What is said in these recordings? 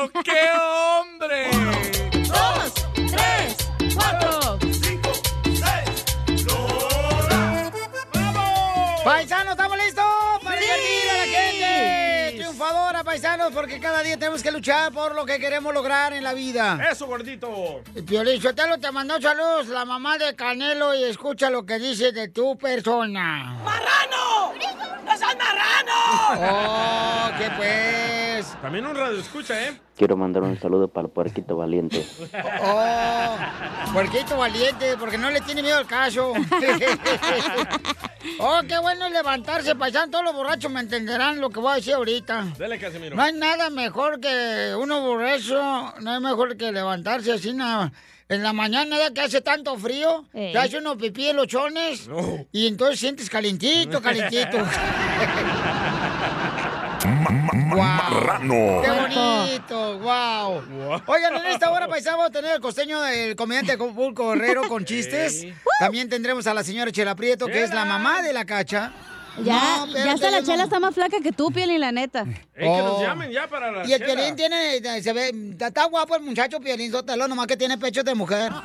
¡Pero qué hombre! dos, tres, cuatro, cinco, seis, ¡Vamos! Paisanos, ¿estamos paisanos, porque cada día tenemos que luchar por lo que queremos lograr en la vida. ¡Eso, gordito! Piolín Sotelo te mandó saludos la mamá de Canelo y escucha lo que dice de tu persona. ¡Marrano! ¡No seas marrano! ¡Oh, qué pues! También un radio escucha, ¿eh? Quiero mandar un saludo para el puerquito valiente. ¡Oh! Puerquito valiente, porque no le tiene miedo al caso. ¡Oh, qué bueno levantarse, paisano! Todos los borrachos me entenderán lo que voy a decir ahorita. Dale, Casimiro. No hay nada mejor que uno borracho, no hay mejor que levantarse así nada. En la mañana ya que hace tanto frío, te hace uno pipí en los chones No. y entonces sientes calentito, calentito. Marrano. ¡Qué bonito! ¡Wow! Oigan, en esta hora, paisano, vamos a tener el costeño del comediante Pulco Herrero con chistes. También tendremos a la señora Chela Prieto, que es la mamá de la cacha. Ya, No, ya hasta la chela no. está más flaca que tú, Piel, y la neta. Ey, que nos Oh. llamen ya para la Y el chela. Piolín tiene, se ve, está, está guapo el muchacho Piolín Sotelo, nomás que tiene pecho de mujer.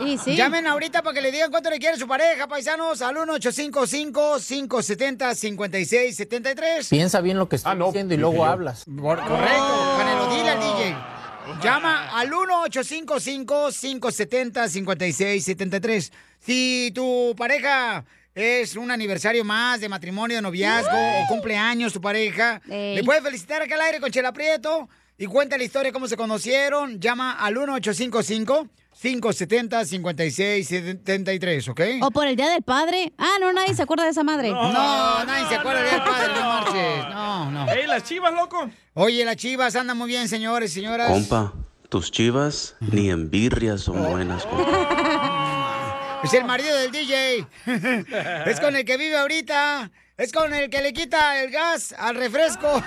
Y sí. Llamen ahorita para que le digan cuánto le quiere su pareja, paisanos, al 1-855-570-5673. Piensa bien lo que estás Ah, no, diciendo y luego hablas. Por- correcto, Canelo, dile al DJ. Llama al 1-855-570-5673. Si tu pareja es un aniversario más de matrimonio, de noviazgo o cumpleaños tu pareja, Ey. le puedes felicitar acá al aire con Chela Prieto y cuenta la historia de cómo se conocieron. Llama al 1-855-570-5673, ¿ok? O por el Día del Padre. Ah, no, nadie se acuerda de esa madre. No, nadie se acuerda del padre, no marches. No, no. ¡Ey, las chivas, loco! Oye, las chivas andan muy bien, señores, señoras. Compa, tus chivas ni en birria son buenas, compa. Es el marido del DJ. es con el que vive ahorita. Es con el que le quita el gas al refresco.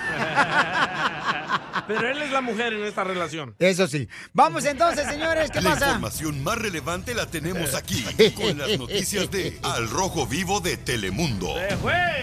Pero él es la mujer en esta relación. Eso sí. Vamos entonces, señores, ¿qué La pasa? información más relevante la tenemos aquí, con las noticias de Al Rojo Vivo de Telemundo.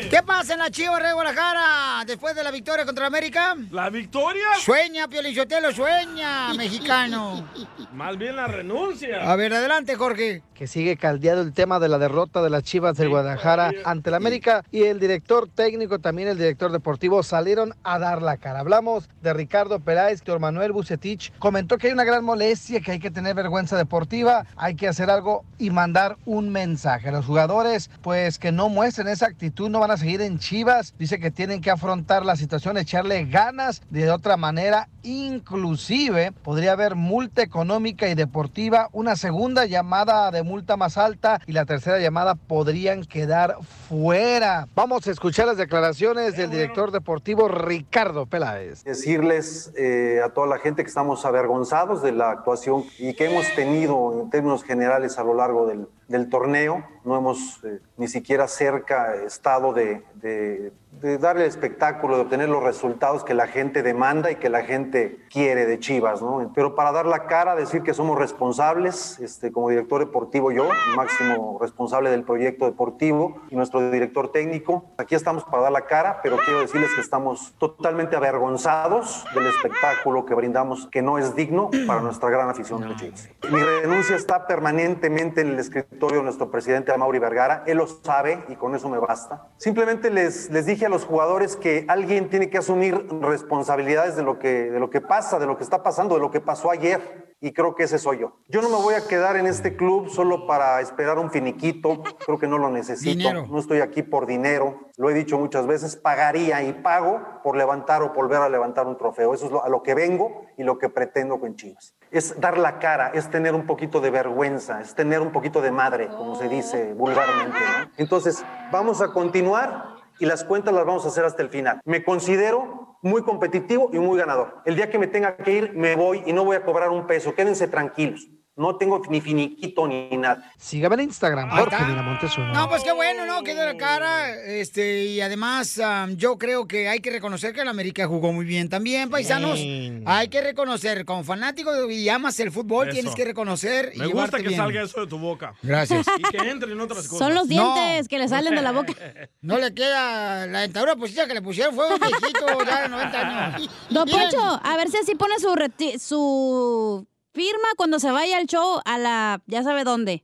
¿Qué pasa en la Chivas de Guadalajara después de la victoria contra América? ¿La victoria? Sueña, Piolichotelo, sueña, mexicano. Más bien la renuncia. A ver, adelante, Jorge. Que sigue caldeado el tema de la derrota de las Chivas del Guadalajara ante el América y el director técnico, también el director deportivo, salieron a dar la cara. Hablamos de Ricardo Peláez, Víctor Manuel Bucetich comentó que hay una gran molestia, que hay que tener vergüenza deportiva, hay que hacer algo y mandar un mensaje los jugadores, pues que no muestren esa actitud, no van a seguir en Chivas. Dice que tienen que afrontar la situación, echarle ganas de otra manera, inclusive podría haber multa económica y deportiva, una segunda llamada de multa más alta y la tercera llamada podrían quedar fuera. Vamos a escuchar las declaraciones del director deportivo Ricardo Peláez. decirles eh, a toda la gente que estamos avergonzados de la actuación y que hemos tenido en términos generales a lo largo del, del torneo. No hemos eh, ni siquiera cerca estado de, de, de darle el espectáculo, de obtener los resultados que la gente demanda y que la gente quiere de Chivas. ¿no? Pero para dar la cara, decir que somos responsables, este, como director deportivo yo, máximo responsable del proyecto deportivo y nuestro director técnico. Aquí estamos para dar la cara, pero quiero decirles que estamos totalmente avergonzados del espectáculo que brindamos, que no es digno para nuestra gran afición de Chivas. Mi renuncia está permanentemente en el escritorio de nuestro presidente Amaury Vergara, él lo sabe y con eso me basta. Simplemente les, les dije a los jugadores que alguien tiene que asumir responsabilidades de lo, que, de lo que pasa, de lo que está pasando, de lo que pasó ayer. Y creo que ese soy yo. Yo no me voy a quedar en este club solo para esperar un finiquito. Creo que no lo necesito. Dinero. No estoy aquí por dinero. Lo he dicho muchas veces. Pagaría y pago por levantar o volver a levantar un trofeo. Eso es lo- a lo que vengo y lo que pretendo con Chivas. Es dar la cara, es tener un poquito de vergüenza, es tener un poquito de madre, como se dice vulgarmente. ¿no? Entonces, vamos a continuar y las cuentas las vamos a hacer hasta el final. Me considero muy competitivo y muy ganador. El día que me tenga que ir, me voy y no voy a cobrar un peso. Quédense tranquilos. No tengo ni finiquito ni nada. Sígame en Instagram, Jorge está. Miramontes uno. No, pues qué bueno, ¿no? Quedó la cara. Este, y además, am, yo creo que hay que reconocer que el América jugó muy bien también, paisanos. Sí. Hay que reconocer, como fanático y amas el fútbol, Eso. tienes que reconocer Me gusta que bien. salga eso de tu boca. Gracias. Y que entre en otras cosas. Son los dientes que le salen de la boca. No le queda la dentadura postiza que le pusieron, fue un viejito ya de 90 años. Don Poncho, a ver si así pone su, reti- su firma cuando se vaya al show a la... ya sabe dónde.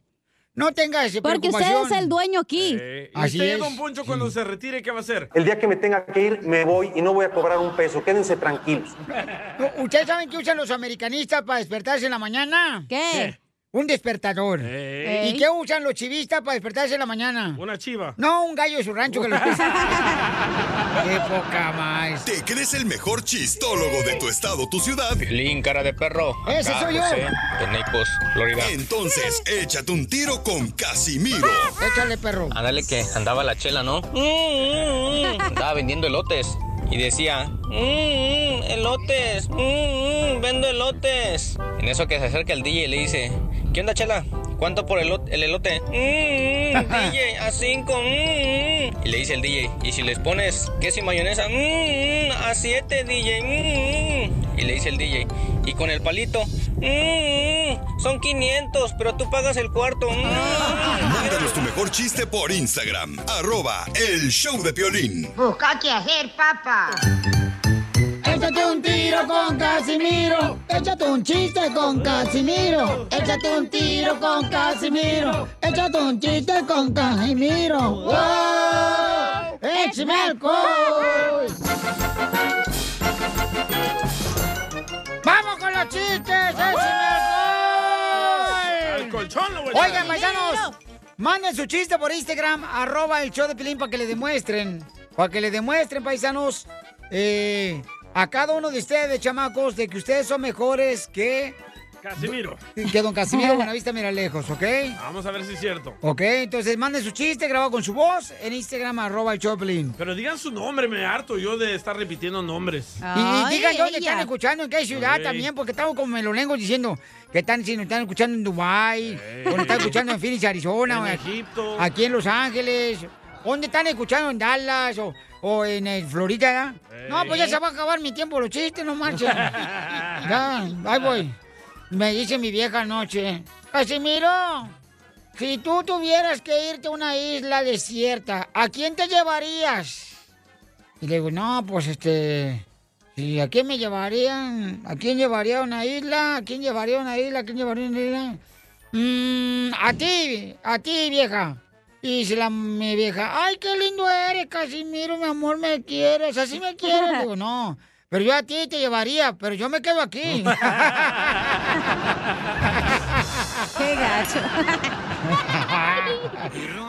No tenga ese Porque usted es el dueño aquí. Eh, ¿y Así usted, es. don Poncho, cuando se retire, ¿qué va a hacer? El día que me tenga que ir, me voy y no voy a cobrar un peso. Quédense tranquilos. ¿Ustedes saben qué usan los americanistas para despertarse en la mañana? ¿Qué? Un despertador. ¿Y qué usan los chivistas para despertarse en la mañana? Una chiva. No, un gallo de su rancho que los Qué poca más. ¿Te crees el mejor chistólogo de tu estado, tu ciudad? Lin, cara de perro. Ese soy yo. José, de Naples, Florida. Entonces, échate un tiro con Casimiro. Échale, perro. Ándale que andaba la chela, ¿no? Mm, mm. Andaba vendiendo elotes. Y decía, "Mm, mm, elotes, mm, mm, vendo elotes. En eso que se acerca el DJ y le dice, ¿qué onda, chela? ¿Cuánto por el, el elote? "Mm, mm, DJ, a cinco. mm, mm". Y le dice el DJ, ¿y si les pones queso y mayonesa? "Mm, mm, a siete, DJ. mm, mm". Y le dice el DJ, ¿y con el palito? "Mm, mm, son 500, pero tú pagas el cuarto. mm". Mándanos tu mejor chiste por Instagram. Arroba el show de Piolín. Busca qué hacer, papá. Échate un tiro con Casimiro. Échate un chiste con Casimiro. Échate un tiro con Casimiro. Échate un chiste con Casimiro. ¡Wow! ¡Échame alcohol! ¡Vamos con los chistes! ¡Échame alcohol! Al colchón lo voy a Oigan, paisanos, manden su chiste por Instagram, arroba el show de Pilín para que le demuestren, para que le demuestren, paisanos, eh, a cada uno de ustedes, chamacos, de que ustedes son mejores que, Casimiro. que don Casimiro Buenavista mira lejos, ¿ok? Vamos a ver si es cierto. Ok, entonces manden su chiste grabado con su voz en Instagram, arroba el Piolín. Pero digan su nombre, me harto yo de estar repitiendo nombres. Y, y digan dónde ella. están escuchando, en qué ciudad también, porque estamos como melolengos diciendo que están, si nos están escuchando en Dubái, o nos están escuchando en Phoenix, Arizona, En o Egipto. aquí en Los Ángeles. ¿Dónde están escuchando? ¿En Dallas o, o en eh, Florida? No, pues ya se va a acabar mi tiempo, los chistes, no marchen. ya, ahí voy. Me dice mi vieja anoche, Casimiro, si tú tuvieras que irte a una isla desierta, ¿a quién te llevarías? Y le digo, no, pues este. ¿Y a quién me llevarían? ¿A quién llevaría a una isla? ¿A quién llevaría a una isla? ¿A quién llevaría a una isla? Mm, a ti, a ti, vieja. Y dice la mi vieja, ay, qué lindo eres, Casimiro, mi amor, me quieres, así me quieres. Digo, no, pero yo a ti te llevaría, pero yo me quedo aquí. Qué gacho.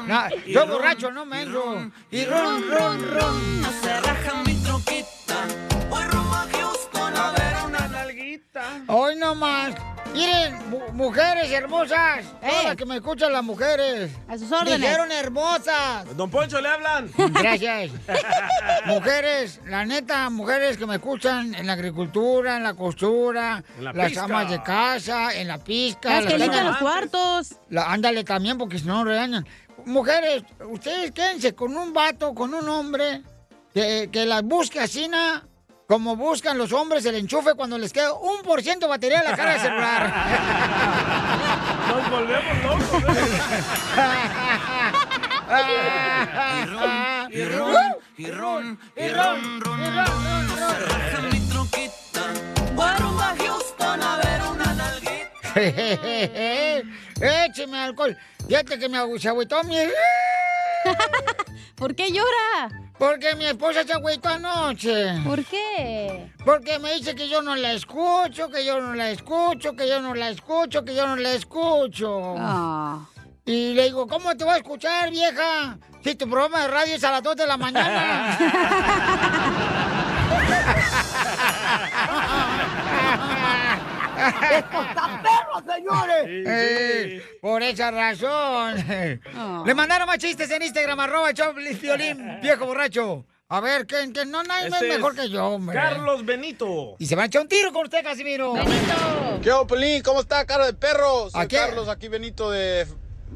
No, yo borracho, no menso. Y ron, ron, ron. Se raja mi troquita. Voy rumbo a Houston a ver una nalguita. Hoy nomás. Miren, mu- mujeres hermosas. Todas las que me escuchan las mujeres. A sus órdenes. Dijeron hermosas. Don Poncho, le hablan. Gracias. mujeres, la neta, mujeres que me escuchan en la agricultura, en la costura, En la las pizca. amas de casa, en la pizca. Las que limpian los cuartos. la- ándale también, porque si no regañan. Mujeres, ustedes quédense con un vato, con un hombre, que, que las busque así, na, como buscan los hombres el enchufe cuando les queda un por ciento de batería en la cara del celular. Nos volvemos locos. ¿eh? Y ron, y ron, y ron, ron, ron. Mi troquita. Houston a ver una nalguita. Écheme alcohol. Fíjate que me agüitó mi... ¿Por qué llora? Porque mi esposa se agüitó anoche. ¿Por qué? Porque me dice que yo no la escucho, que yo no la escucho, que yo no la escucho, que yo no la escucho. Ah. Y le digo, ¿cómo te voy a escuchar, vieja? Si tu programa de radio es a las 2 de la mañana. ¡Esto está perro, señores! Eh, por esa razón. Le mandaron más chistes en Instagram, arroba Choplin Violín, viejo borracho. A ver, que, que no nadie Este es mejor es que yo, hombre. Carlos Benito. Y se va a echar un tiro con usted, Casimiro. ¿Qué onda, Pelín? ¿Cómo está, cara de perro? Soy Aquí. Carlos, aquí Benito de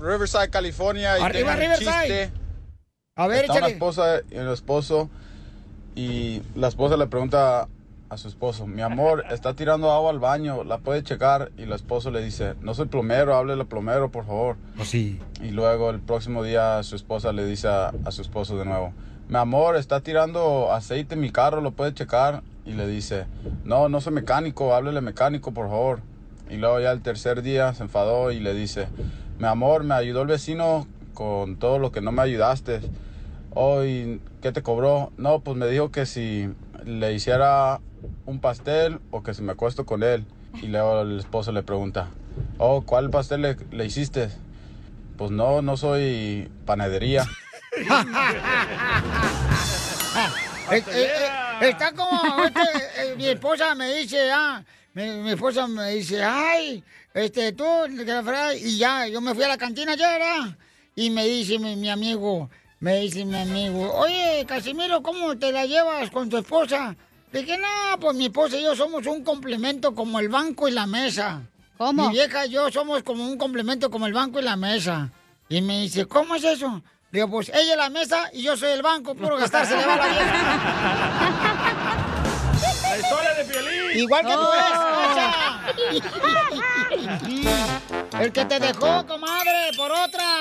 Riverside, California. Y Arriba, Riverside. chiste. A ver, Está una échale. esposa y el esposo. Y la esposa le pregunta a su esposo, mi amor, está tirando agua al baño, ¿la puede checar? Y el esposo le dice, no soy plomero, háblele al plomero, por favor. Pues sí. Y luego el próximo día su esposa le dice a, a su esposo de nuevo, mi amor, está tirando aceite en mi carro, ¿lo puede checar? Y le dice, no, no soy mecánico, háblele mecánico, por favor. Y luego ya el tercer día se enfadó y le dice, mi amor, me ayudó el vecino con todo lo que no me ayudaste. Hoy, ¿qué te cobró? No, pues me dijo que si le hiciera un pastel o que si me acuesto con él. Y luego el esposo le pregunta, oh, ¿cuál pastel le, le hiciste? Pues no, no soy panadería. Está como este, eh, mi esposa me dice, ah, mi, esposa me dice, ay, este, tú, que la fregada", y ya, yo me fui a la cantina ayer, ah, y me dice mi, mi amigo, me dice mi amigo, oye, Casimiro, ¿cómo te la llevas con tu esposa? Le dije, no, pues mi esposa y yo somos un complemento como el banco y la mesa. ¿Cómo? Mi vieja y yo somos como un complemento como el banco y la mesa. Y me dice, ¿cómo es eso? Le digo, pues ella es la mesa y yo soy el banco, puro gastar se le va la vieja. La historia de Piolín. Igual que tú eres. El que te dejó, comadre, por otra.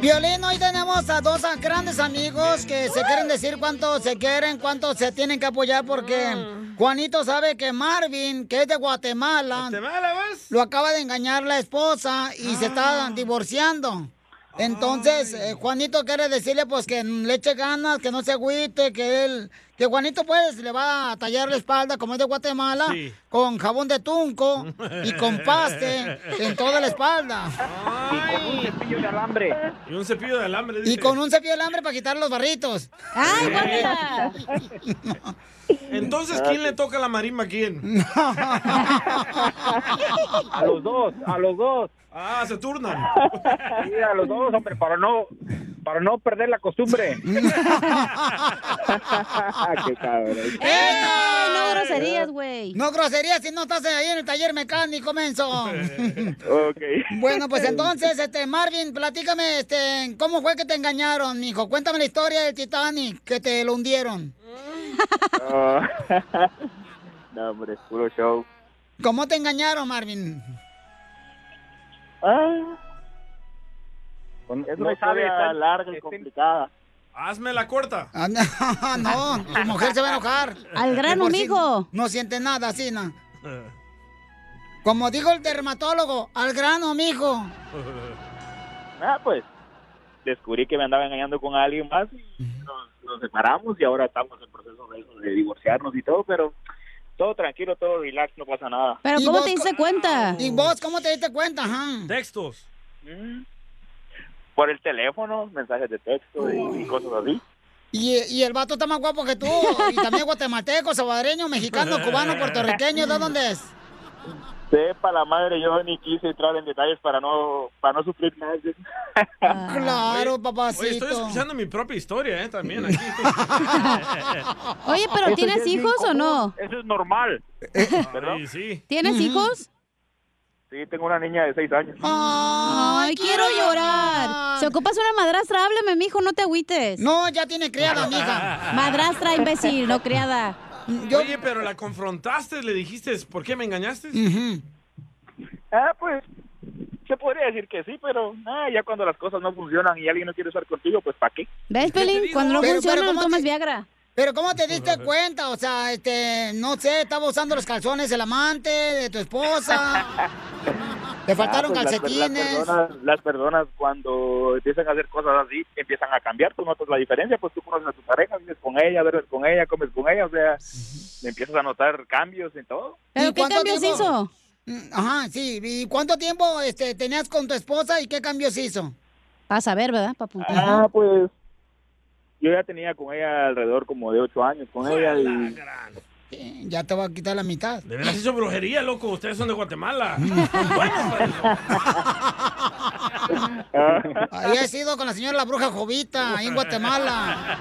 Violín, hoy tenemos a dos grandes amigos que se quieren decir cuánto se quieren, cuánto se tienen que apoyar, porque Juanito sabe que Marvin, que es de Guatemala, lo acaba de engañar la esposa y se está divorciando. Entonces, eh, Juanito quiere decirle pues que le eche ganas, que no se agüite, que él, que Juanito pues le va a tallar la espalda como es de Guatemala, Sí. con jabón de tunco y con paste en toda la espalda. Y con un cepillo de alambre. Y un cepillo de alambre. Y con un cepillo de alambre para quitar los barritos. ¡Ay, guácala! Entonces, ¿quién le toca la marimba a quién? A los dos, a los dos. Ah, se turnan. Sí, a los dos, hombre, para no, para no perder la costumbre. Qué cabrón. ¡Eh! No groserías, güey. No groserías si no estás ahí en el taller mecánico, menso. Ok. Bueno, pues entonces, este, Marvin, platícame, este, ¿cómo fue que te engañaron, mijo? Cuéntame la historia del Titanic, que te lo hundieron. No, no, hombre, es puro show. ¿Cómo te engañaron, Marvin? Ah. Es no una sabe, historia larga y complicada. Hazme la corta. Ah, no, no, tu mujer se va a enojar. Al grano, por sí mijo. No siente nada, ¿no? Como dijo el dermatólogo, al grano, mijo. Ah, pues, descubrí que me andaba engañando con alguien más y nos, nos separamos y ahora estamos en proceso de, eso, de divorciarnos y todo, pero todo tranquilo, todo relax, no pasa nada. Pero ¿Y ¿cómo vos te diste cuenta? ¿Y vos cómo te diste cuenta, ajá? Textos. Mm. Por el teléfono, mensajes de texto y, y cosas así. Y, y el vato está más guapo que tú. Y también guatemalteco, salvadoreño, mexicano, cubano, puertorriqueño. ¿De dónde es? Sepa la madre, yo ni quise entrar en detalles para no para no sufrir más. Claro, Oye, papacito. estoy escuchando mi propia historia, ¿eh? También aquí. Oye, pero ¿tienes hijos o no? Eso es normal. Sí, sí. ¿Tienes hijos? Sí, tengo una niña de seis años. Ay, quiero llorar. Si ocupas una madrastra, háblame, mijo, no te agüites. No, ya tiene criada, mija. Madrastra, imbécil, no criada. Oye, pero la confrontaste, le dijiste, ¿por qué me engañaste? Ah, pues, se podría decir que sí, pero ah, ya cuando las cosas no funcionan y alguien no quiere estar contigo, pues ¿para qué? ¿Ves, Pelín? Cuando no Pero- funciona, pero no ¿cómo tomas te- Viagra. Pero ¿cómo te diste cuenta? O sea, este, no sé, estaba usando los calzones el amante de tu esposa. Te faltaron Ah, pues, calcetines. Las, personas, las personas cuando empiezan a hacer cosas así, empiezan a cambiar. Tú notas la diferencia, pues tú conoces a tu pareja, vives con ella, duermes con ella, comes con ella, o sea, empiezas a notar cambios en todo. ¿Y cuánto tiempo- Mm, Ajá, sí. ¿Y cuánto tiempo este, tenías con tu esposa y qué cambios hizo? Para saber, ¿verdad? Para apuntar. Ah, pues yo ya tenía con ella alrededor como de ocho años con ella y Eh, Ya te va a quitar la mitad. De veras hizo brujería, loco. Ustedes son de Guatemala. Ahí he sido con la señora la bruja Jovita, ahí en Guatemala.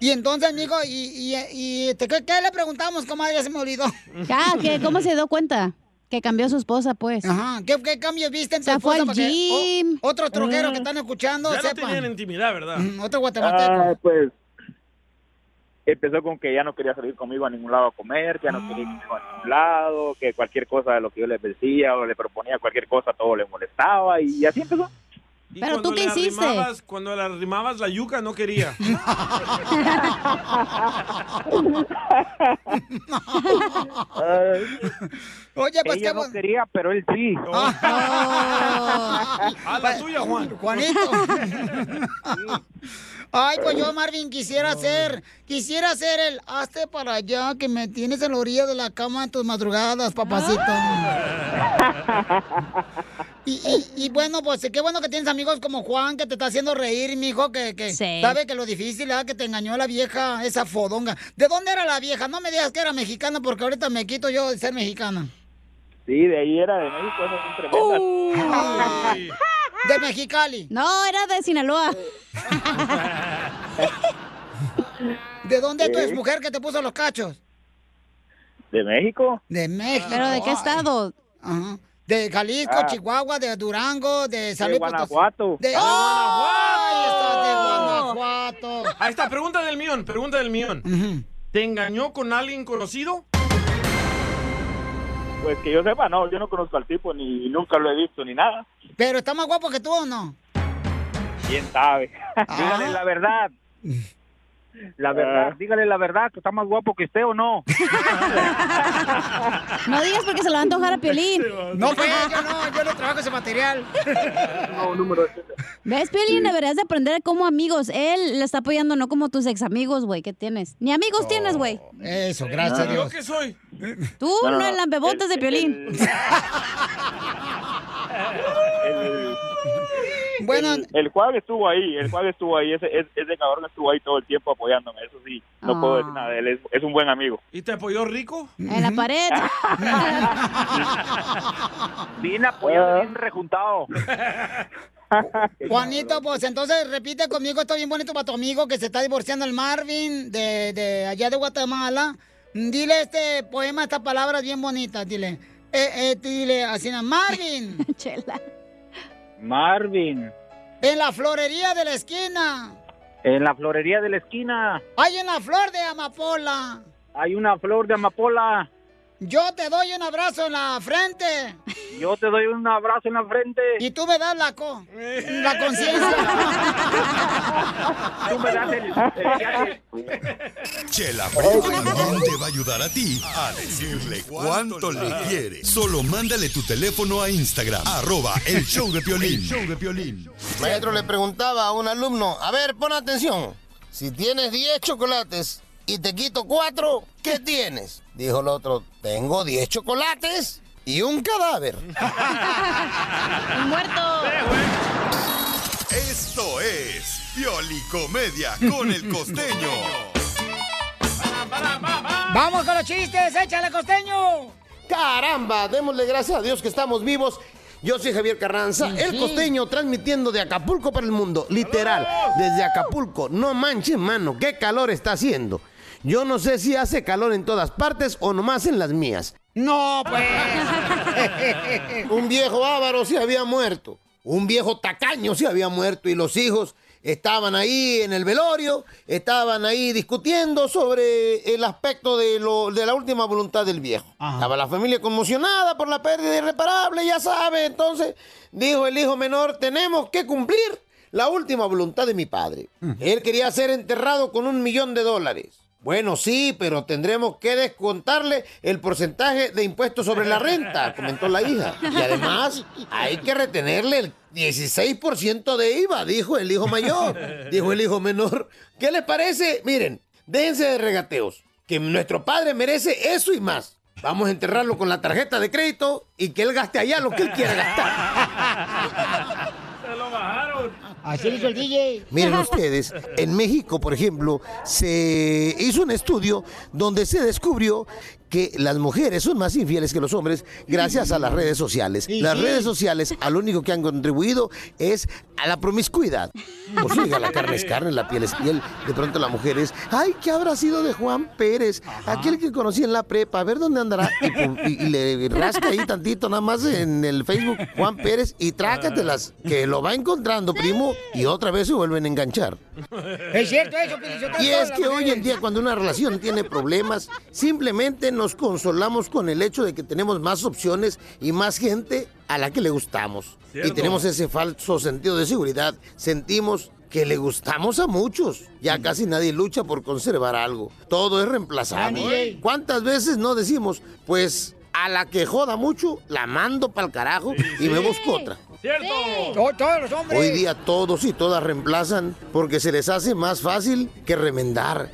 Y entonces, amigo, y, y, y este, ¿qué, qué le preguntamos, comadre? Ya se me olvidó. Ah, que ¿cómo se dio cuenta? Que cambió su esposa, pues. Ajá. ¿Qué, qué cambios viste en tu Se fue esposa? al para que gym. o- otro troquero Ah. que están escuchando Ya no sepan. tenían intimidad, ¿verdad? Mm, Otro guatemalteco. Ah, pues empezó con que ya no quería salir conmigo a ningún lado a comer, que ya no quería ir conmigo a ningún lado, que cualquier cosa de lo que yo le decía o le proponía cualquier cosa, todo le molestaba y así empezó. Pero tú, ¿qué hiciste? arrimabas- cuando le arrimabas la yuca, no quería. Oye, pues Ella qué no quería, pero él sí. A la tuya, Juan. Juanito. Ay, pues yo, Marvin, quisiera ser, quisiera ser el hazte para allá que me tienes en la orilla de la cama en tus madrugadas, papacito. Y, y, y bueno, pues qué bueno que tienes amigos como Juan que te está haciendo reír, mijo, que, que Sí. sabe que lo difícil es que te engañó la vieja, esa fodonga. ¿De dónde era la vieja? No me digas que era mexicana porque ahorita me quito yo de ser mexicana. Sí, de ahí era de México, esas son tremendas. De Mexicali. No, era de Sinaloa. ¿De dónde es tu Sí. exmujer que te puso los cachos? ¿De México? De México. ¿Pero de qué estado? Ajá. De Jalisco, Ah. Chihuahua, de Durango, de San De Luis Potosí. Guanajuato. De, ¡Oh! ¡Ay, está de Guanajuato! Ahí está, pregunta del millón, pregunta del millón. ¿Te engañó con alguien conocido? Pues que yo sepa, no, yo no conozco al tipo, ni nunca lo he visto, ni nada. Pero está más guapo que tú, ¿o no? ¿Quién sabe? Ah. Dígale la verdad. La verdad, dígale la verdad, que está más guapo que usted o no. No digas porque se lo va a antojar a Piolín. No, pues, yo no, yo no trabajo ese material. No, número ¿Ves, Piolín? Deberías de aprender como amigos. Él le está apoyando, no como tus ex amigos, güey. ¿Qué tienes? Ni amigos tienes, güey. Eso, gracias a ¿Yo Dios. qué soy? Tú No, no, no, el lambebotas de Piolín. Bueno, El, el jueves estuvo ahí, el jueves estuvo ahí, ese, ese, ese cabrón estuvo ahí todo el tiempo apoyándome, eso sí, no Ah. puedo decir nada de él, es, es un buen amigo. ¿Y te apoyó rico? En la pared. Bien apoyado, bien rejuntado. Juanito, pues entonces repite conmigo, esto bien bonito para tu amigo que se está divorciando el Marvin de, de allá de Guatemala. Dile este poema, estas palabras bien bonitas, dile. Eh, eh, dile así, Marvin, Chela. Marvin, en la florería de la esquina, en la florería de la esquina. Hay una flor de amapola. hay una flor de amapola, Yo te doy un abrazo en la frente yo te doy un abrazo en la frente, y tú me das la, co la conciencia. tú me das el, el. Chela Prieto también te va a ayudar a ti a decirle cuánto le quiere. Solo mándale tu teléfono a Instagram, arroba el show de Piolín. show de Piolín. Maestro le preguntaba a un alumno, a ver, pon atención, si tienes 10 chocolates y te quito 4, ¿qué tienes? Dijo el otro, tengo 10 chocolates y un cadáver. Un muerto. Esto es Piolicomedia con el costeño. ¡Vamos con los chistes! ¡Échale, costeño! Caramba, démosle gracias a Dios que estamos vivos. Yo soy Javier Carranza, el costeño, transmitiendo de Acapulco para el mundo, literal, desde Acapulco. No manches, mano, qué calor está haciendo. Yo no sé si hace calor en todas partes o nomás en las mías. No, pues. Un viejo ávaro se había muerto. Un viejo tacaño se había muerto y los hijos estaban ahí en el velorio, estaban ahí discutiendo sobre el aspecto de, lo, de la última voluntad del viejo. Estaba la familia conmocionada por la pérdida irreparable, ya sabe. Entonces dijo el hijo menor, tenemos que cumplir la última voluntad de mi padre. Él quería ser enterrado con un millón de dólares. Bueno, sí, pero tendremos que descontarle el porcentaje de impuestos sobre la renta, comentó la hija. Y además, hay que retenerle el 16% de IVA, dijo el hijo mayor. Dijo el hijo menor. ¿Qué les parece? Miren, déjense de regateos, que nuestro padre merece eso y más. Vamos a enterrarlo con la tarjeta de crédito y que él gaste allá lo que él quiera gastar. Así lo hizo el DJ. Miren ustedes, en México, por ejemplo, se hizo un estudio donde se descubrió que las mujeres son más infieles que los hombres gracias a las redes sociales. Las redes sociales, a lo único que han contribuido es a la promiscuidad. Pues oiga, la carne es carne, la piel es piel. De pronto la mujer es, ay, ¿qué habrá sido de Juan Pérez? Aquel que conocí en la prepa, a ver dónde andará. Y, pu- y- y le rasca ahí tantito nada más en el Facebook, Juan Pérez, y trácatelas, que lo va encontrando, primo, y otra vez se vuelven a enganchar. Es cierto eso, Y es que hoy en día cuando una relación tiene problemas, simplemente nos consolamos con el hecho de que tenemos más opciones y más gente a la que le gustamos. Cierto. Y tenemos ese falso sentido de seguridad. Sentimos que le gustamos a muchos. Ya casi nadie lucha por conservar algo. Todo es reemplazable. ¿Cuántas veces no decimos, pues a la que joda mucho, la mando para el carajo y me busco otra? ¡Cierto! To- Todos los hombres. Hoy día todos y todas reemplazan porque se les hace más fácil que remendar.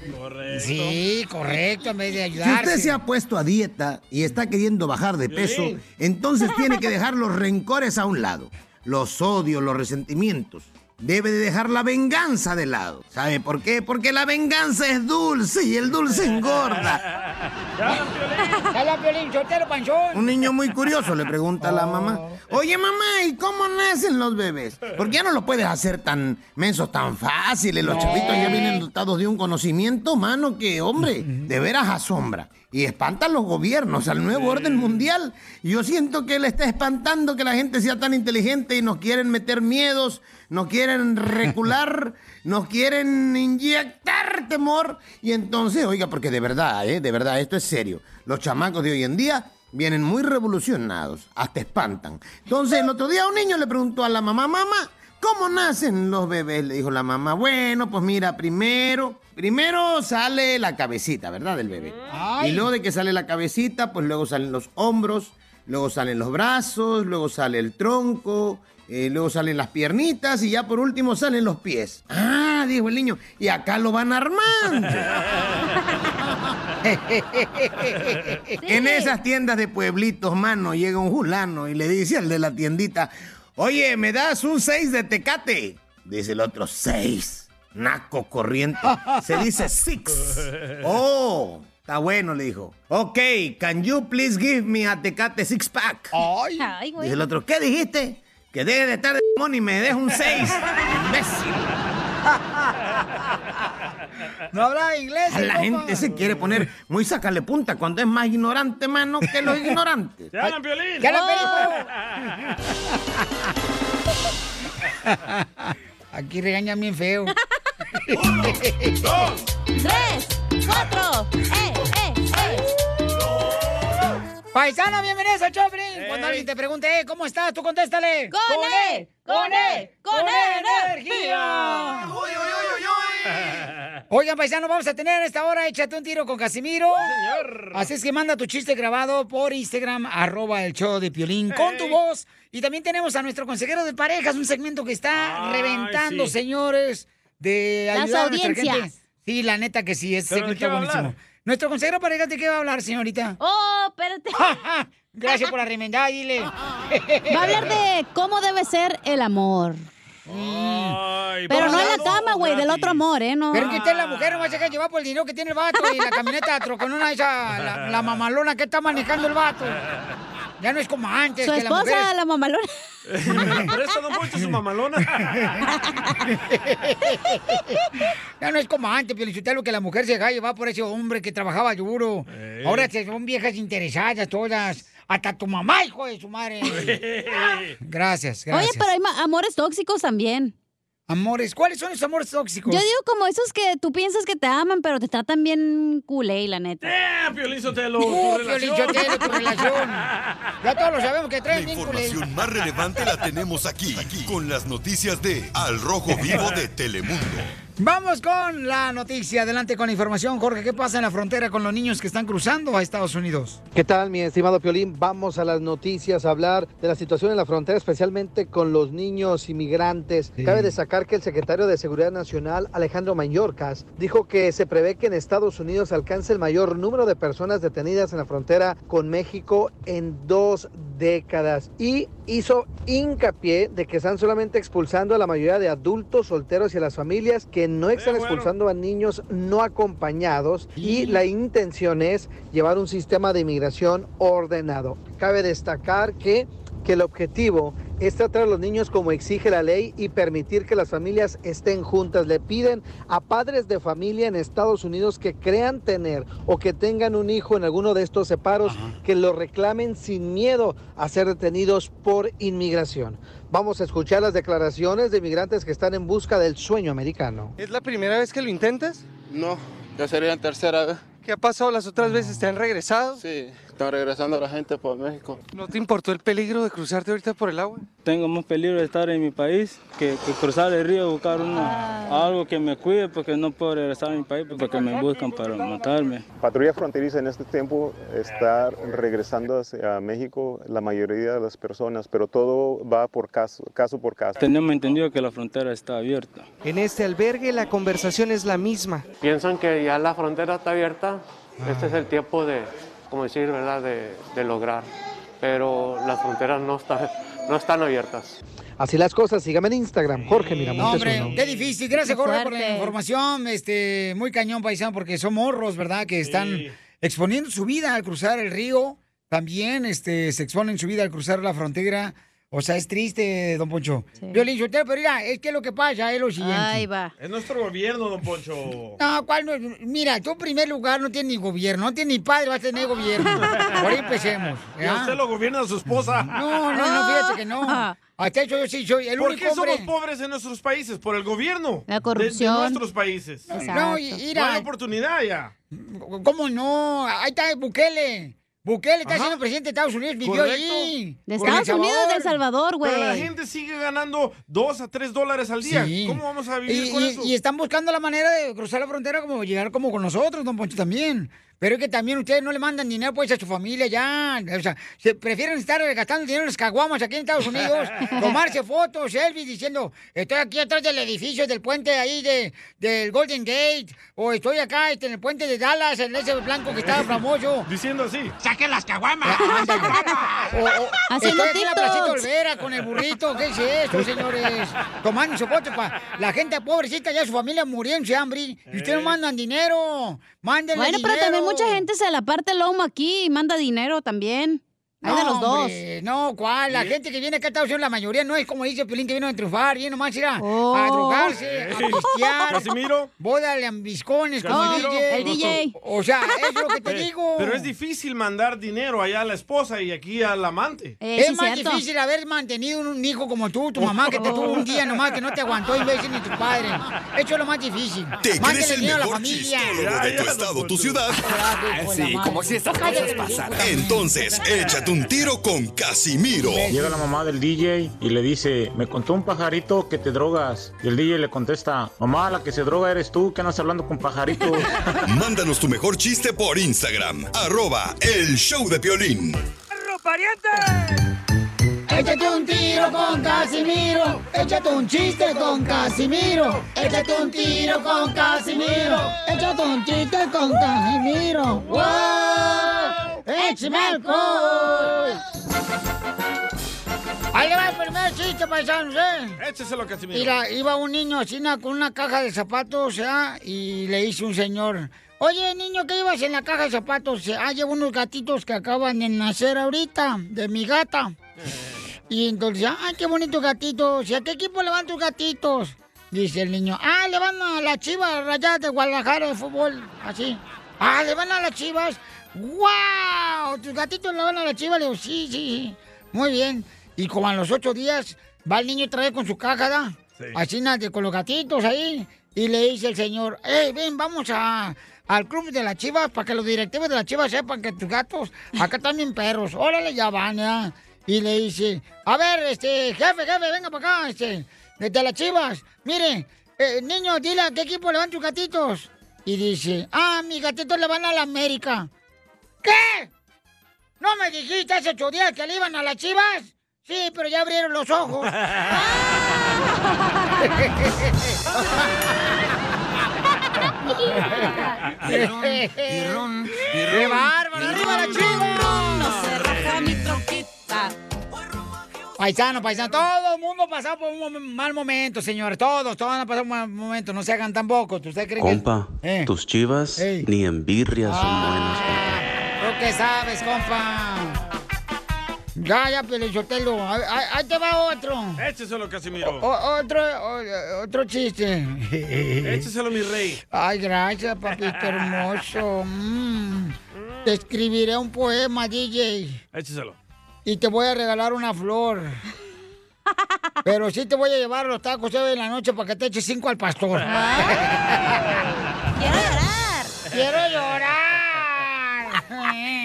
Sí, correcto, en vez de Si ayudarse. usted se ha puesto a dieta y está queriendo bajar de peso, Sí. entonces tiene que dejar los rencores a un lado, los odios, los resentimientos. Debe de dejar la venganza de lado. ¿Sabe por qué? Porque la venganza es dulce y el dulce engorda. Un niño muy curioso le pregunta a la mamá, oye mamá, ¿y cómo nacen los bebés? Porque ya no lo puedes hacer tan mensos, tan fáciles. Los chavitos ya vienen dotados de un conocimiento, mano, que, hombre, de veras asombra. Y espantan los gobiernos al nuevo orden mundial. Yo siento que le está espantando que la gente sea tan inteligente y nos quieren meter miedos, nos quieren recular, nos quieren inyectar temor. Y entonces, oiga, porque de verdad, ¿eh? de verdad, esto es serio. Los chamacos de hoy en día vienen muy revolucionados, hasta espantan. Entonces, el otro día un niño le preguntó a la mamá, mamá, ¿cómo nacen los bebés? Le dijo la mamá, bueno, pues mira, primero, primero sale la cabecita, ¿verdad? Del bebé. Ay. Y luego de que sale la cabecita, pues luego salen los hombros, luego salen los brazos, luego sale el tronco, eh, luego salen las piernitas y ya por último salen los pies. Ah, dijo el niño, y acá lo van armando. En esas tiendas de pueblitos, mano, llega un fulano y le dice al de la tiendita, oye, ¿me das un 6 de tecate? Dice el otro, 6. Naco corriente. Se dice six. Oh, está bueno, le dijo. Ok, can you please give me a tecate six pack? Ay. Dice el otro, ¿qué dijiste? Que deje de estar de y me deja un 6. Imbécil. No habla inglés. A la gente se quiere poner muy sacarle punta cuando es más ignorante, mano, que los ignorantes. ¡Te hablan, Piolín! ¡Ya la Aquí regañan bien feo. ¡Dos! ¡Tres! ¡Cuatro! ¡Eh, eh, eh! Paisano, bienvenidos a Choplin. Cuando alguien te pregunte, eh, ¿cómo estás? Tú contéstale. ¡Con E! ¡Con E! ¡Con E energía! Oigan, paisano, vamos a tener a esta hora Échate un tiro con Casimiro. señor. Así es que manda tu chiste grabado por Instagram, arroba el show de Piolín, con tu voz. Y también tenemos a nuestro consejero de parejas, un segmento que está Ay, reventando, sí. señores, de Las ayudar a nuestra audiencias. gente. Sí, la neta que sí, es ¿Pero de segmento buenísimo. hablar? Nuestro consejero de parejas, ¿de qué va a hablar, señorita? ¡Oh, espérate! Gracias por la remendada, dile. Va a hablar de cómo debe ser el amor. Ay, Pero no en la cama, güey, del otro amor, ¿eh? No. Pero que usted es la mujer, no va a llevar por el dinero que tiene el vato y la camioneta troconona esa, la, la mamalona que está manejando el vato. Ya no es como antes. Su que la mujer esposa, la mamalona. Por eso Don Poncho su mamalona. Ya no es como antes, lo que la mujer se deja llevar por ese hombre que trabajaba duro. Ey. Ahora son viejas interesadas todas. Hasta tu mamá, hijo de su madre. Gracias, gracias. Oye, pero hay amores tóxicos también. Amores, ¿cuáles son esos amores tóxicos? Yo digo como esos que tú piensas que te aman, pero te tratan bien culé, la neta. ¡Eh, Piolín Sotelo! Uh, tu Piolín. Sotelo, tu relación. Ya todos lo sabemos que La traen bien culé. información más relevante la tenemos aquí, aquí, con las noticias de Al Rojo Vivo de Telemundo. Vamos con la noticia. Adelante con la información, Jorge. ¿Qué pasa en la frontera con los niños que están cruzando a Estados Unidos? ¿Qué tal, mi estimado Piolín? Vamos a las noticias, a hablar de la situación en la frontera, especialmente con los niños inmigrantes. Cabe destacar que el secretario de Seguridad Nacional, Alejandro Mayorkas, dijo que se prevé que en Estados Unidos alcance el mayor número de personas detenidas en la frontera con México en dos décadas y hizo hincapié de que están solamente expulsando a la mayoría de adultos solteros y a las familias que no están expulsando a niños no acompañados y la intención es llevar un sistema de inmigración ordenado. Cabe destacar que, que el objetivo es tratar a los niños como exige la ley y permitir que las familias estén juntas. Le piden a padres de familia en Estados Unidos que crean tener o que tengan un hijo en alguno de estos separos que lo reclamen sin miedo a ser detenidos por inmigración. Vamos a escuchar las declaraciones de migrantes que están en busca del sueño americano. ¿Es la primera vez que lo intentas? No, ya sería la tercera vez. ¿Qué ha pasado las otras veces? ¿Te han regresado? Sí, están regresando la gente por México. ¿No te importó el peligro de cruzarte ahorita por el agua? Tengo más peligro de estar en mi país que, que cruzar el río y buscar una- algo que me cuide porque no puedo regresar a mi país porque me buscan para matarme. Patrulla fronteriza en este tiempo está regresando hacia México la mayoría de las personas, pero todo va por caso, caso por caso. Tenemos entendido que la frontera está abierta. En este albergue la conversación es la misma. Piensan que ya la frontera está abierta, este es el tiempo de, como decir, ¿verdad?, de, de lograr. Pero las fronteras no están, no están abiertas. Así las cosas, sígame en Instagram, Jorge No, Miramontes. hombre, uno. qué difícil. Gracias, Qué Jorge, por la información. Este, muy cañón, paisano, porque son morros, ¿verdad? Que están exponiendo su vida al cruzar el río. También este, se exponen su vida al cruzar la frontera. O sea, es triste, don Poncho. Violín Sotelo, pero mira, es que lo que pasa es lo siguiente. Ahí va. Es nuestro gobierno, Don Poncho. No, ¿cuál no? Mira, tú en primer lugar no tienes ni gobierno, no tienes ni padre, vas a tener gobierno. Por ahí empecemos. Y a usted lo gobierna a su esposa. No, no, no, fíjate que no. Hasta eso yo sí soy el ¿Por único qué hombre. somos pobres en nuestros países? Por el gobierno. La corrupción. De, nuestros países. No, y- mira. No hay oportunidad ya. ¿Cómo no? Ahí está Bukele. Bukele está Ajá. siendo presidente de Estados Unidos, vivió ahí. De Estados Unidos, de El Salvador, güey. Pero la gente sigue ganando 2 a 3 dólares al día. Sí. ¿Cómo vamos a vivir y, con y- eso? y están buscando la manera de cruzar la frontera como llegar como con nosotros, don Poncho, también. Pero es que también ustedes no le mandan dinero pues a su familia ya. O sea, se prefieren estar gastando dinero en las caguamas aquí en Estados Unidos, tomarse fotos, selfies, diciendo, estoy aquí atrás del edificio del puente ahí de, del Golden Gate, o estoy acá este, en el puente de Dallas, en ese blanco que está famoso. Diciendo así. ¡Saquen las caguamas! o, o, Haciendo estoy aquí en la. Placita Olvera con el burrito, ¿qué es esto, señores? Tomando su foto para la gente pobrecita, ya su familia muriéndose de hambre, y ustedes no mandan dinero, mándenle Bueno, pero dinero. también mucha gente se la parte el lomo aquí y manda dinero también. Hay de No, los dos. hombre, no, ¿cuál? La gente que viene acá a Estados Unidos, la mayoría no es como dice Pelín que vino a triunfar, viene nomás ir a, Oh. a drogarse, a pistear. Casimiro. Boda de ambiscones como el. DJ. el DJ. O sea, es lo que te Eh, digo. Pero es difícil mandar dinero allá a la esposa y aquí al amante. Eh, es sí, más cierto. difícil haber mantenido un hijo como tú, tu mamá, que te tuvo un día nomás, que no te aguantó imbécil ni tu padre. Eso es lo más difícil. ¿Te Mándale crees el dinero a la mejor chistólogo de tu estado, tu ciudad? Sí, como si estas cosas pasaran. Entonces, échate un tiro con Casimiro. Llega la mamá del DJ y le dice, me contó un pajarito que te drogas. Y el DJ le contesta, mamá, la que se droga eres tú, que andas hablando con pajaritos. Mándanos tu mejor chiste por Instagram, arroba el show de Piolín. Échate un tiro con Casimiro. Échate un chiste con Casimiro. Échate un tiro con Casimiro. Échate un chiste con Casimiro. ¡Wow! ¡Échame alcohol! Ahí le va el primer chiste, paisanos, ¿eh? Écheselo, Casimiro. Mira, iba un niño así con una caja de zapatos, ¿ah? Y le dice un señor, oye, niño, ¿qué ibas en la caja de zapatos? Ah, llevo unos gatitos que acaban de nacer ahorita, de mi gata. Y entonces, ay, qué bonitos gatitos. ¿Y a qué equipo le van tus gatitos? Dice el niño, ah, le van a las chivas rayadas de Guadalajara de fútbol. Así. Ah, le van a las chivas. ¡Wow! ¿Tus gatitos le van a las chivas? Le digo, sí, sí, sí. Muy bien. Y como a los ocho días, va el niño otra vez con su caja, ¿da? Así, na- de- con los gatitos ahí. Y le dice el señor, hey, ven, vamos a, al club de las chivas para que los directivos de las chivas sepan que tus gatos acá bien perros. Órale, ya van, ya. Y le dice, a ver, este, jefe, jefe, venga para acá, este, desde las chivas. Mire, eh, niño, dile a qué equipo le van tus gatitos. Y dice, ah, mis gatitos le van a la América. ¿Qué? ¿No me dijiste hace ocho días que le iban a las chivas? Sí, pero ya abrieron los ojos. ¡Qué bárbaro! ¡Arriba la chiva! No se raja mi troquita. Paisano, paisano, todo el mundo ha pasado por un mal momento, señores. Todos, todos han pasado por un mal momento. No se hagan tampoco. ¿Usted cree Compa, Eh. tus chivas Ey. ni en birria son buenas. Que...? ¿Tú qué sabes, compa? Ya, ya, Pelichotelo. Ahí, te va otro. Écheselo, Casimiro. O- otro, o- otro chiste. Écheselo, mi rey. Ay, gracias, papito hermoso. Mm. Te escribiré un poema, DJ. Écheselo. Y te voy a regalar una flor. Pero sí te voy a llevar los tacos hoy en la noche para que te eches cinco al pastor. Quiero llorar. Quiero llorar.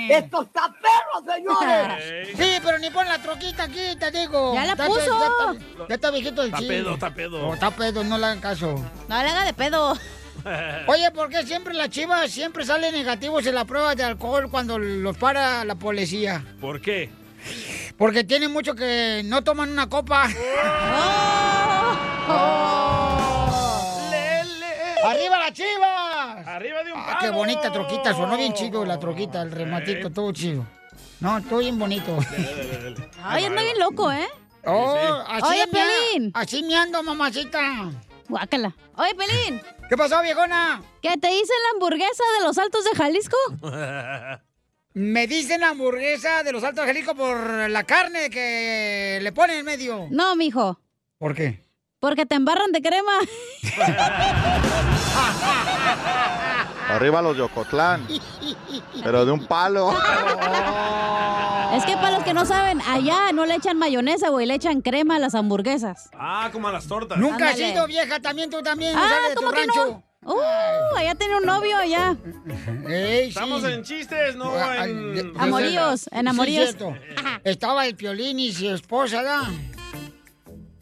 ¡Esto está perro, señores! Sí, pero ni pon la troquita aquí, te digo. Ya la Está- puso. Ya, está, ya está viejito el Está pedo, está pedo. No, está pedo, no le hagan caso. No le haga de pedo. Oye, ¿por qué siempre las chivas siempre salen negativos en la prueba de alcohol cuando los para la policía? ¿Por qué? Porque tienen mucho que no toman una copa. ¡Arriba la chivas! ¡Arriba de un Ah, qué bonita troquita, sonó bien chido la troquita, el rematito, todo chido. No, todo bien bonito. Ay, anda bien loco, ¿eh? Oh, así Oye, me Pelín. Así me ando, mamacita. Guácala. Oye, Pelín. ¿Qué pasó, viejona? ¿Qué te hice la hamburguesa de los altos de Jalisco? Me dicen hamburguesa de los Altos de Jalisco por la carne que le ponen en medio. No, mijo. ¿Por qué? Porque te embarran de crema. Arriba los Yocotlán. Pero de un palo. Es que para los que no saben, allá no le echan mayonesa, güey, le echan crema a las hamburguesas. Ah, como a las tortas. Nunca has sido vieja, también tú también, no Ah, sales de tu ¿cómo que rancho. no? Uh, allá tiene un novio allá. Ey, sí. Estamos en chistes, no Ah, en... de- Amoríos, en amoríos. Sí. Estaba el Piolín y su esposa, ¿verdad?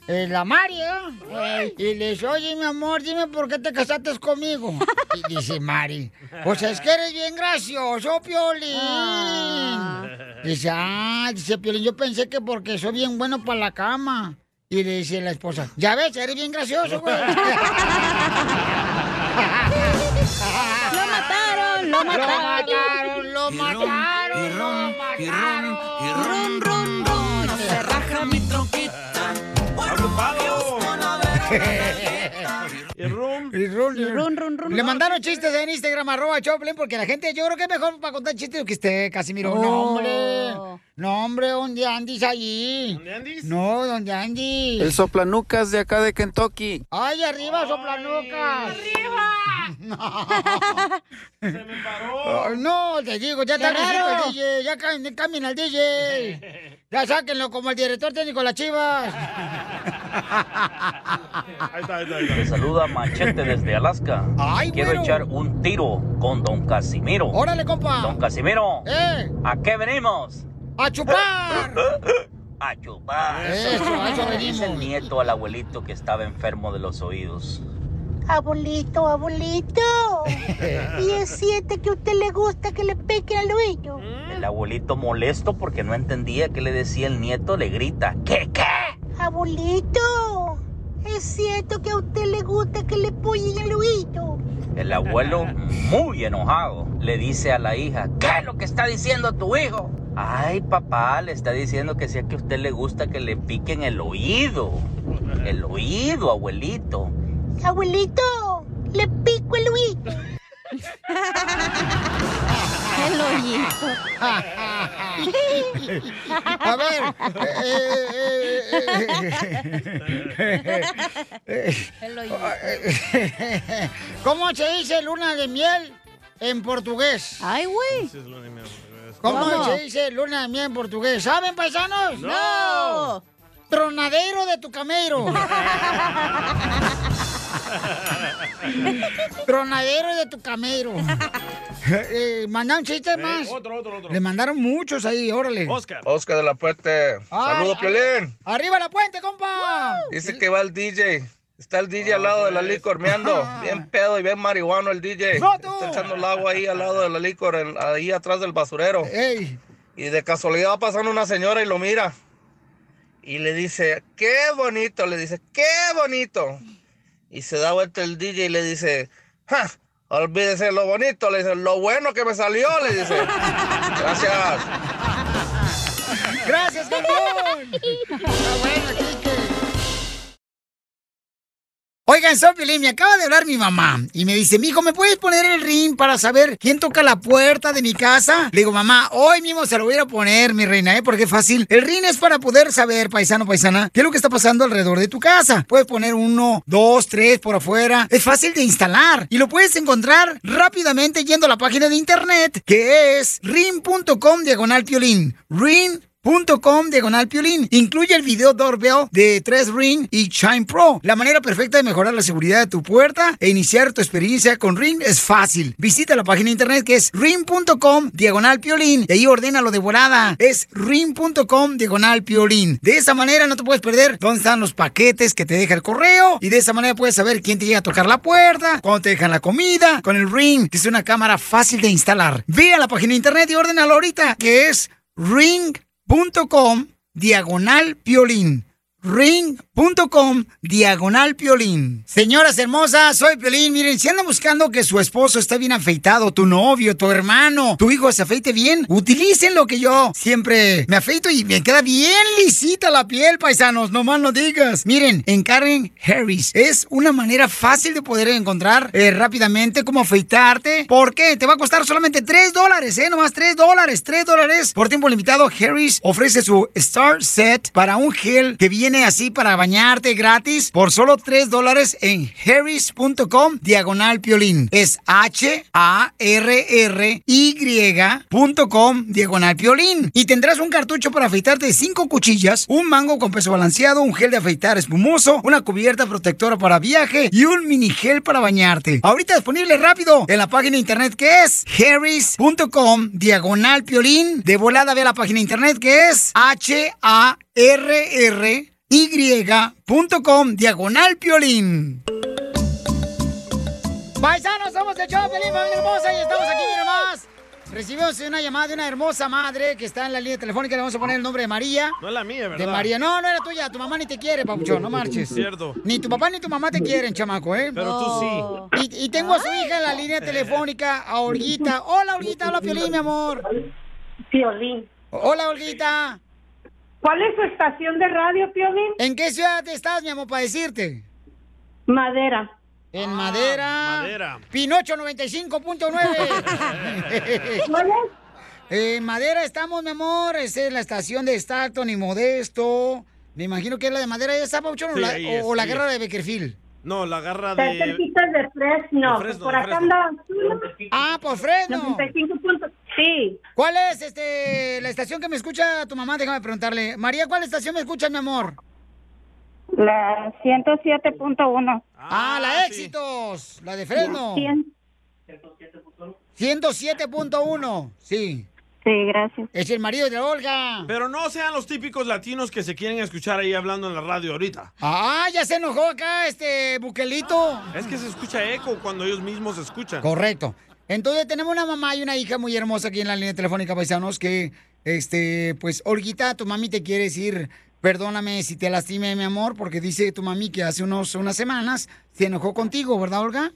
Eh, la Mari, ¿verdad? Y le dice, oye, mi amor, dime por qué te casaste conmigo. Y dice Mari, pues es que eres bien gracioso, Piolín. Dice, ah, dice Piolín, yo pensé que porque soy bien bueno para la cama. Y le dice la esposa, ya ves, eres bien gracioso, güey. Lo mataron, lo Lo mataron. mataron, lo mataron. Y ron, y ron, y ron, ron, ron. No se raja mi troquita. Y rum. Y run, Y run, run, run, Le run. mandaron chistes en Instagram, arroba Choplin, porque la gente, yo creo que es mejor para contar chistes que usted, Casimiro. No, Oh. hombre. No, hombre, ¿dónde andis allí? ¿Dónde andis? No, ¿dónde andis? El soplanucas de acá de Kentucky. ¡Ay, arriba, soplanucas! ¡Arriba! No. Se me paró. Ay, no, te digo, ya está el DJ, ya ca- cambien al DJ. Ya sáquenlo como el director técnico de las chivas. Ahí está, ahí está, ahí Te saluda Machete desde Alaska. Ay, Quiero echar un tiro con Don Casimiro. Órale, compa. Don Casimiro, ¡Eh! ¿a qué venimos? ¡A chupar! A chupar. Eso, Dice el nieto al abuelito que estaba enfermo de los oídos. Abuelito, abuelito. ¿Y es cierto que a usted le gusta que le peque al oído? El abuelito molesto porque no entendía qué le decía el nieto, le grita, ¿qué, qué? Abuelito, ¿es cierto que a usted le gusta que le pollen el oído? El abuelo, muy enojado, le dice a la hija, ¿qué es lo que está diciendo tu hijo? Ay, papá, le está diciendo que sea que a usted le gusta que le piquen el oído. El oído, abuelito. Abuelito, le pico el oído. El hoyito. A ver. El eh, ¿Cómo se dice luna de miel en portugués? Ay, güey. ¿Cómo, ¿Cómo? se dice luna de miel en portugués? ¿Saben, paisanos? No. Tronadero de tu camero. Tronadero de tu camero. eh, mandaron chistes más. Otro, otro, otro. Le mandaron muchos ahí, órale. Oscar. Oscar de la Puente. Ay, Saludos, Piolín. Arriba la puente, compa. Dice que va el DJ. Está el DJ al lado de la licor meando. Bien pedo y bien marihuano el DJ. Está echando el agua ahí al lado de la licor, en- ahí atrás del basurero. Ey. Y de casualidad va pasando una señora y lo mira. Y le dice, qué bonito. Le dice, qué bonito. Y se da vuelta el DJ y le dice, "Ja, olvídese lo bonito. Le dice, lo bueno que me salió. Le dice, gracias. Gracias, campeón. Oigan, soy Piolín, me acaba de hablar mi mamá y me dice, mijo, ¿me puedes poner el ring para saber quién toca la puerta de mi casa? Le digo, mamá, hoy mismo se lo voy a poner, mi reina, ¿eh? Porque es fácil. El ring es para poder saber, paisano, paisana, qué es lo que está pasando alrededor de tu casa. Puedes poner uno, dos, tres por afuera. Es fácil de instalar y lo puedes encontrar rápidamente yendo a la página de internet que es ring.com diagonal piolín. Ring .com diagonal piolín. Incluye el video doorbell de 3 Ring y Chime Pro. La manera perfecta de mejorar la seguridad de tu puerta e iniciar tu experiencia con Ring es fácil. Visita la página de internet que es ring.com diagonal piolín y ahí ordénalo de volada. Es ring.com diagonal piolín. De esa manera no te puedes perder dónde están los paquetes que te deja el correo y de esa manera puedes saber quién te llega a tocar la puerta, cuándo te dejan la comida, con el Ring, que es una cámara fácil de instalar. Ve a la página de internet y ordénalo ahorita que es ring.com diagonal piolín. Ring.com diagonal piolín. Señoras hermosas, soy Piolín. Miren, si andan buscando que su esposo esté bien afeitado, tu novio, tu hermano, tu hijo se afeite bien, utilicen lo que yo siempre me afeito y me queda bien lisita la piel, paisanos. No más no digas. Miren, encarguen Harris. Es una manera fácil de poder encontrar eh, rápidamente cómo afeitarte. ¿Por qué? Te va a costar solamente 3 dólares, ¿eh? Nomás 3 dólares, 3 dólares. Por tiempo limitado, Harris ofrece su Star Set para un gel que viene así para bañarte gratis por solo 3 dólares en harris.com diagonal piolín. Es H-A-R-R-Y.com diagonal piolín. Y tendrás un cartucho para afeitarte de 5 cuchillas, un mango con peso balanceado, un gel de afeitar espumoso, una cubierta protectora para viaje y un mini gel para bañarte. Ahorita disponible rápido en la página de internet que es harris.com diagonal piolín. De volada ve a la página de internet que es H-A-R-R y.com diagonal piolín. Paisanos, somos el show Pelín, familia hermosa, y estamos aquí, miren más. Recibimos una llamada de una hermosa madre que está en la línea telefónica. Le vamos a poner el nombre de María. No es la mía, ¿verdad? De María. No, no era tuya. Tu mamá ni te quiere, papuchón. No marches. Cierto. Ni tu papá ni tu mamá te quieren, chamaco, ¿eh? Pero tú sí. Y, y tengo a su hija en la línea telefónica, a Olguita. Hola, Olguita. Hola, Piolín, mi amor. Piolín. Hola, Olguita. ¿Cuál es su estación de radio, Piolín? ¿En qué ciudad estás, mi amor, para decirte? Madera. En Madera. Madera. Pinocho 95.9. ¿Cuál es? En Madera estamos, mi amor. Esa es la estación de Stockton y Modesto. Me imagino que es la de Madera. ¿Ya está, Pauchón? Sí, o la, o- es, o la guerra de Beckerfield. No, la garra de... cerquita de Fresno. De Fresno, por de acá anda. Ah, por Fresno. 95 puntos. Sí. ¿Cuál es este la estación que me escucha tu mamá? Déjame preguntarle. María, ¿cuál estación me escucha, mi amor? La 107.1. Ah, la Éxitos. La de Fresno. 107.1. Sí. Sí, gracias. Es el marido de Olga. Pero no sean los típicos latinos que se quieren escuchar ahí hablando en la radio ahorita. Ah, ya se enojó acá este buquelito. Es que se escucha eco cuando ellos mismos se escuchan. Correcto. Entonces tenemos una mamá y una hija muy hermosa aquí en la línea telefónica, paisanos, que, este, pues, Olguita, tu mami te quiere decir, perdóname si te lastimé, mi amor, porque dice tu mami que hace unos, unas semanas se enojó contigo, ¿verdad, Olga?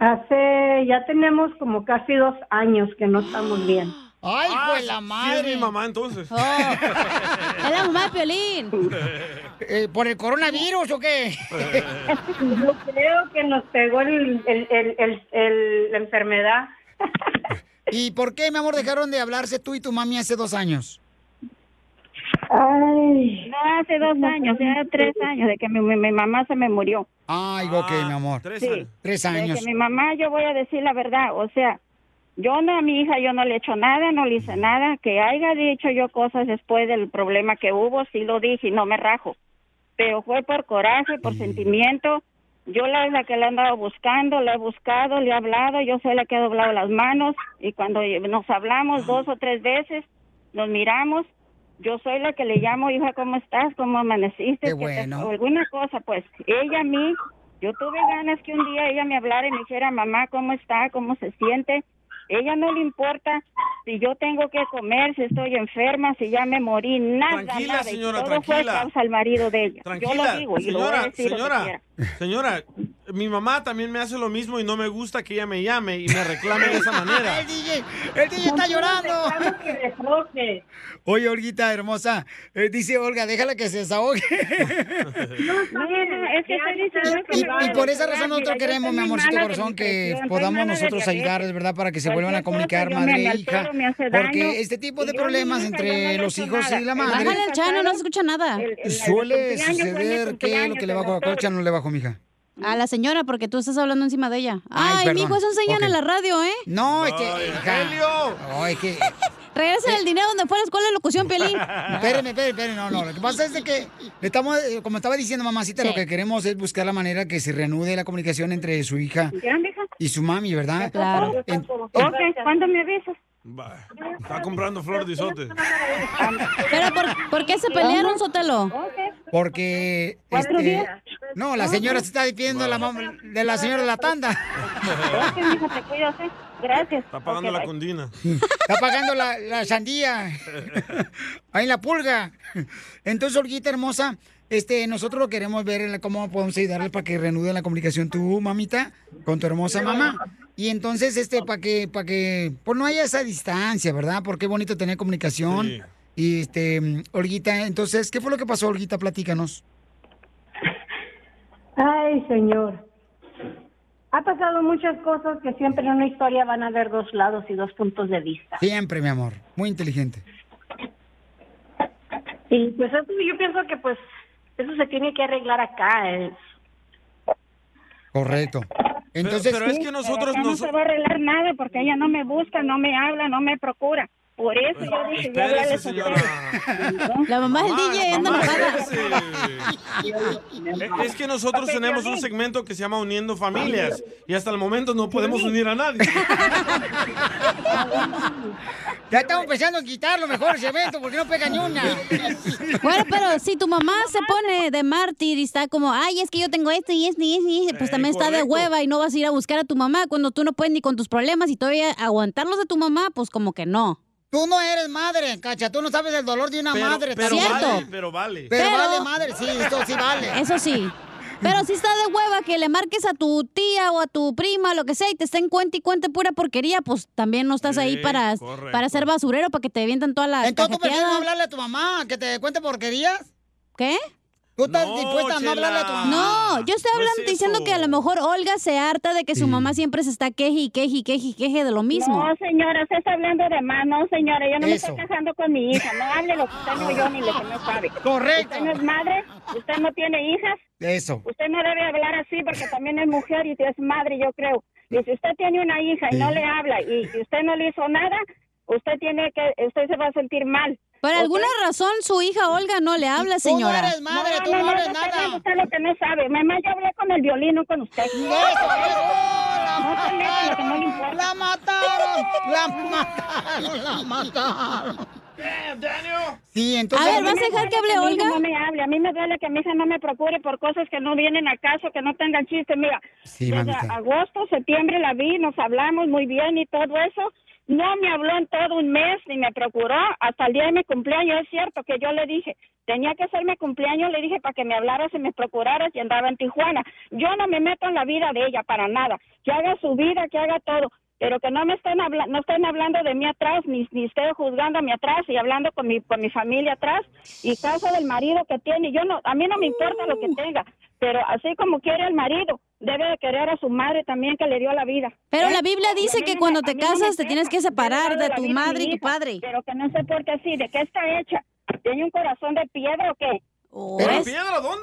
Hace, ya tenemos como casi dos años que no estamos bien. ¡Ay, Ah, de la sí madre! es mi mamá entonces. Es la mamá de Piolín. Eh, ¿Por el coronavirus o qué? Yo creo que nos pegó el, el- el- el- el- la enfermedad. ¿Y por qué, mi amor, dejaron de hablarse tú y tu mami hace dos años? Ay. No, hace dos años, ya tres años de que mi, mi- mi mamá se me murió. Ay, ok, mi amor. Sí. Tres De años. que mi mamá, yo voy a decir la verdad, o sea, yo no a mi hija, yo no le he hecho nada, no le hice nada, que haya dicho yo cosas después del problema que hubo, sí lo dije y no me rajo, pero fue por coraje, por sentimiento, yo la, la que le he andado buscando, la he buscado, le he hablado, yo soy la que ha doblado las manos y cuando nos hablamos dos o tres veces, nos miramos, yo soy la que le llamo, hija, ¿cómo estás? ¿Cómo amaneciste? Qué ¿Qué te- bueno. alguna cosa, pues. Ella a mí, yo tuve ganas que un día ella me hablara y me dijera, mamá, ¿cómo está? ¿Cómo se siente? Ella no le importa si yo tengo que comer, si estoy enferma, si ya me morí, nada, Tranquila, nada. Señora, todo fue tranquila. causa al marido de ella. yo Tranquila, lo digo y lo voy a señora, decir señora, señora, mi mamá también me hace lo mismo y no me gusta que ella me llame y me reclame de esa manera. el DJ, el DJ está llorando. Oye, Olguita, hermosa, eh, dice Olga, déjala que se desahogue. No, no, es que Y, y a por esa razón Mira, nosotros queremos, mi amorcito corazón, que podamos nosotros ayudarles, ¿verdad? Para que se vuelvan a comunicar madre e hija. Porque este tipo de Y problemas entre los hijos y la El madre Bájale al chano, no se escucha nada. suele suceder que lo que le bajó a Cocha no le bajó, mija. A la señora, porque tú estás hablando encima de ella. Ay, Ay, perdón. mijo, eso enseñan Ok. en la radio, ¿eh? No, es que. hija, no, es que. Regresa el dinero donde fue la escuela de locución, Piolín. Espérame, espérame, espérame, no, no. Lo que pasa es de que estamos, eh, como estaba diciendo mamacita, Sí. lo que queremos es buscar la manera que se reanude la comunicación entre su hija y su mami, ¿verdad? Claro. En- Ok, ¿cuándo me avisas? Va, Está comprando flor de isote. Pero ¿por, por qué se pelearon, Sotelo? porque ¿Cuatro este, días? no, la señora se está despidiendo de la, mam- de la señora de la tanda. Ok, mija, te cuidas, ¿eh? Gracias. Está pagando la condina. Está pagando la, la sandía. Ahí en la pulga. Entonces, Olguita hermosa, este, nosotros lo queremos ver en cómo podemos ayudarle para que reanude la comunicación tu mamita con tu hermosa mamá. Y entonces, este, para que, para que, pues no haya esa distancia, ¿verdad? Porque es bonito tener comunicación. Sí. Y este, Olguita, entonces, ¿qué fue lo que pasó, Olguita? Platícanos. Ay, señor. Ha pasado muchas cosas que siempre en una historia van a haber dos lados y dos puntos de vista. Siempre, mi amor. Muy inteligente. Y pues eso yo pienso que pues eso se tiene que arreglar acá. eh. Correcto. Entonces, pero es que nosotros no nos... se va a arreglar nada porque ella no me busca, no me habla, no me procura. Por eso yo dije, ya Espérese, háblales a ustedes. La mamá del DJ anda enojada. Es que nosotros tenemos un segmento que se llama Uniendo Familias y hasta el momento no podemos unir a nadie. ya estamos pensando en quitarlo mejor ese evento porque no pega ni una. Bueno, pero si tu mamá se pone de mártir y está como, ay, es que yo tengo esto y esto y esto, y esto", pues Eh, también está de hueva y no vas a ir a buscar a tu mamá cuando tú no puedes ni con tus problemas y todavía aguantarlos de tu mamá, pues como que no. Tú no eres madre, cacha. Tú no sabes el dolor de una Pero, madre. pero también. vale, pero vale. Pero, Pero- vale madre, sí, esto sí vale. Eso sí. Pero si está de hueva que le marques a tu tía o a tu prima, lo que sea, y te estén cuenta y cuente pura porquería, pues también no estás ahí para, correcto. para ser basurero, para que te avientan toda la Entonces tú prefieres no cajeteada. hablarle a tu mamá que te cuente porquerías. ¿Qué? ¿Tú estás No, dispuesta a no hablarle a tu mamá? No, yo estoy No es hablando diciendo que a lo mejor Olga se harta de que su Sí. mamá siempre se está queje y queje y queje y queje de lo mismo. No, señora, usted está hablando de más. No, señora, yo no me Eso. estoy casando con mi hija. No hable lo que usted no oyó ni lo que no sabe. Correcto. Usted no es madre, usted no tiene hijas, Eso. usted no debe hablar así porque también es mujer y es madre, yo creo. Y si usted tiene una hija y no le habla y, y usted no le hizo nada, usted tiene que, usted se va a sentir mal. Por ¿ok? alguna razón su hija Olga no le habla, Tú no señora. eres madre, tú no, no, no, eres no, nada. usted lo que no sabe. Mamá, yo hablé con el violín, no con usted. Eso, eso, No no le la importa. La mataron, la mataron, la mataron. Damn, Daniel. Sí, entonces. A ver, ¿vas me a dejar que hable mi hija Olga? No me hable. A mí me duele que mi hija no me procure por cosas que no vienen a caso, que no tengan chiste. Mira, Sí, desde mamita. agosto, septiembre la vi, nos hablamos muy bien y todo eso. No me habló en todo un mes ni me procuró hasta el día de mi cumpleaños. Es cierto que yo le dije, tenía que mi cumpleaños, le dije para que me hablaras y me procuraras y andaba en Tijuana. Yo no me meto en la vida de ella para nada. Que haga su vida, que haga todo. Pero que no me estén, habla no estén hablando de mí atrás, ni, ni estén mí atrás y hablando con mi, con mi familia atrás. Y caso del marido que tiene, yo no, a mí no me importa lo que tenga, pero así como quiere el marido, debe de querer a su madre también que le dio la vida. Pero ¿Eh? la Biblia dice que cuando te casas te tienes que separar de tu madre y tu padre. Pero que no sé por qué así, ¿de qué está hecha? ¿Tiene un corazón de piedra o qué? ¿Ves?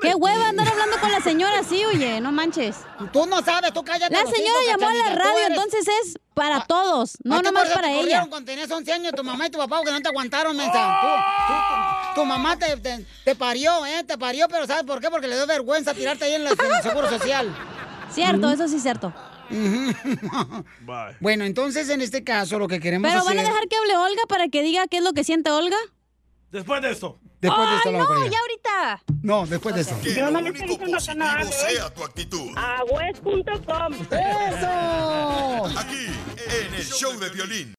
¿Qué hueva andar hablando con la señora así, oye? No manches. Tú no sabes, tú cállate. La señora hijos, llamó a la radio, eres- entonces es para todos, no ¿A ti nomás para te ella. cuando tenías 11 años tu mamá y tu papá porque no te aguantaron, mensa? Tú- tú- tú- tu mamá te, te, te parió, ¿eh? Te parió, pero ¿sabes por qué? Porque le dio vergüenza tirarte ahí en, la- en el Seguro Social. Cierto, eso sí es cierto. Bueno, entonces en este caso lo que queremos Pero hacer... van a dejar que hable Olga para que diga qué es lo que siente Olga. Después de esto. Después de esto Ay, lo hago no, ya ahorita. No, después de esto. Yo no le estoy diciendo que no hable. sea tu actitud. ¡Eso! Aquí, en el show de violín.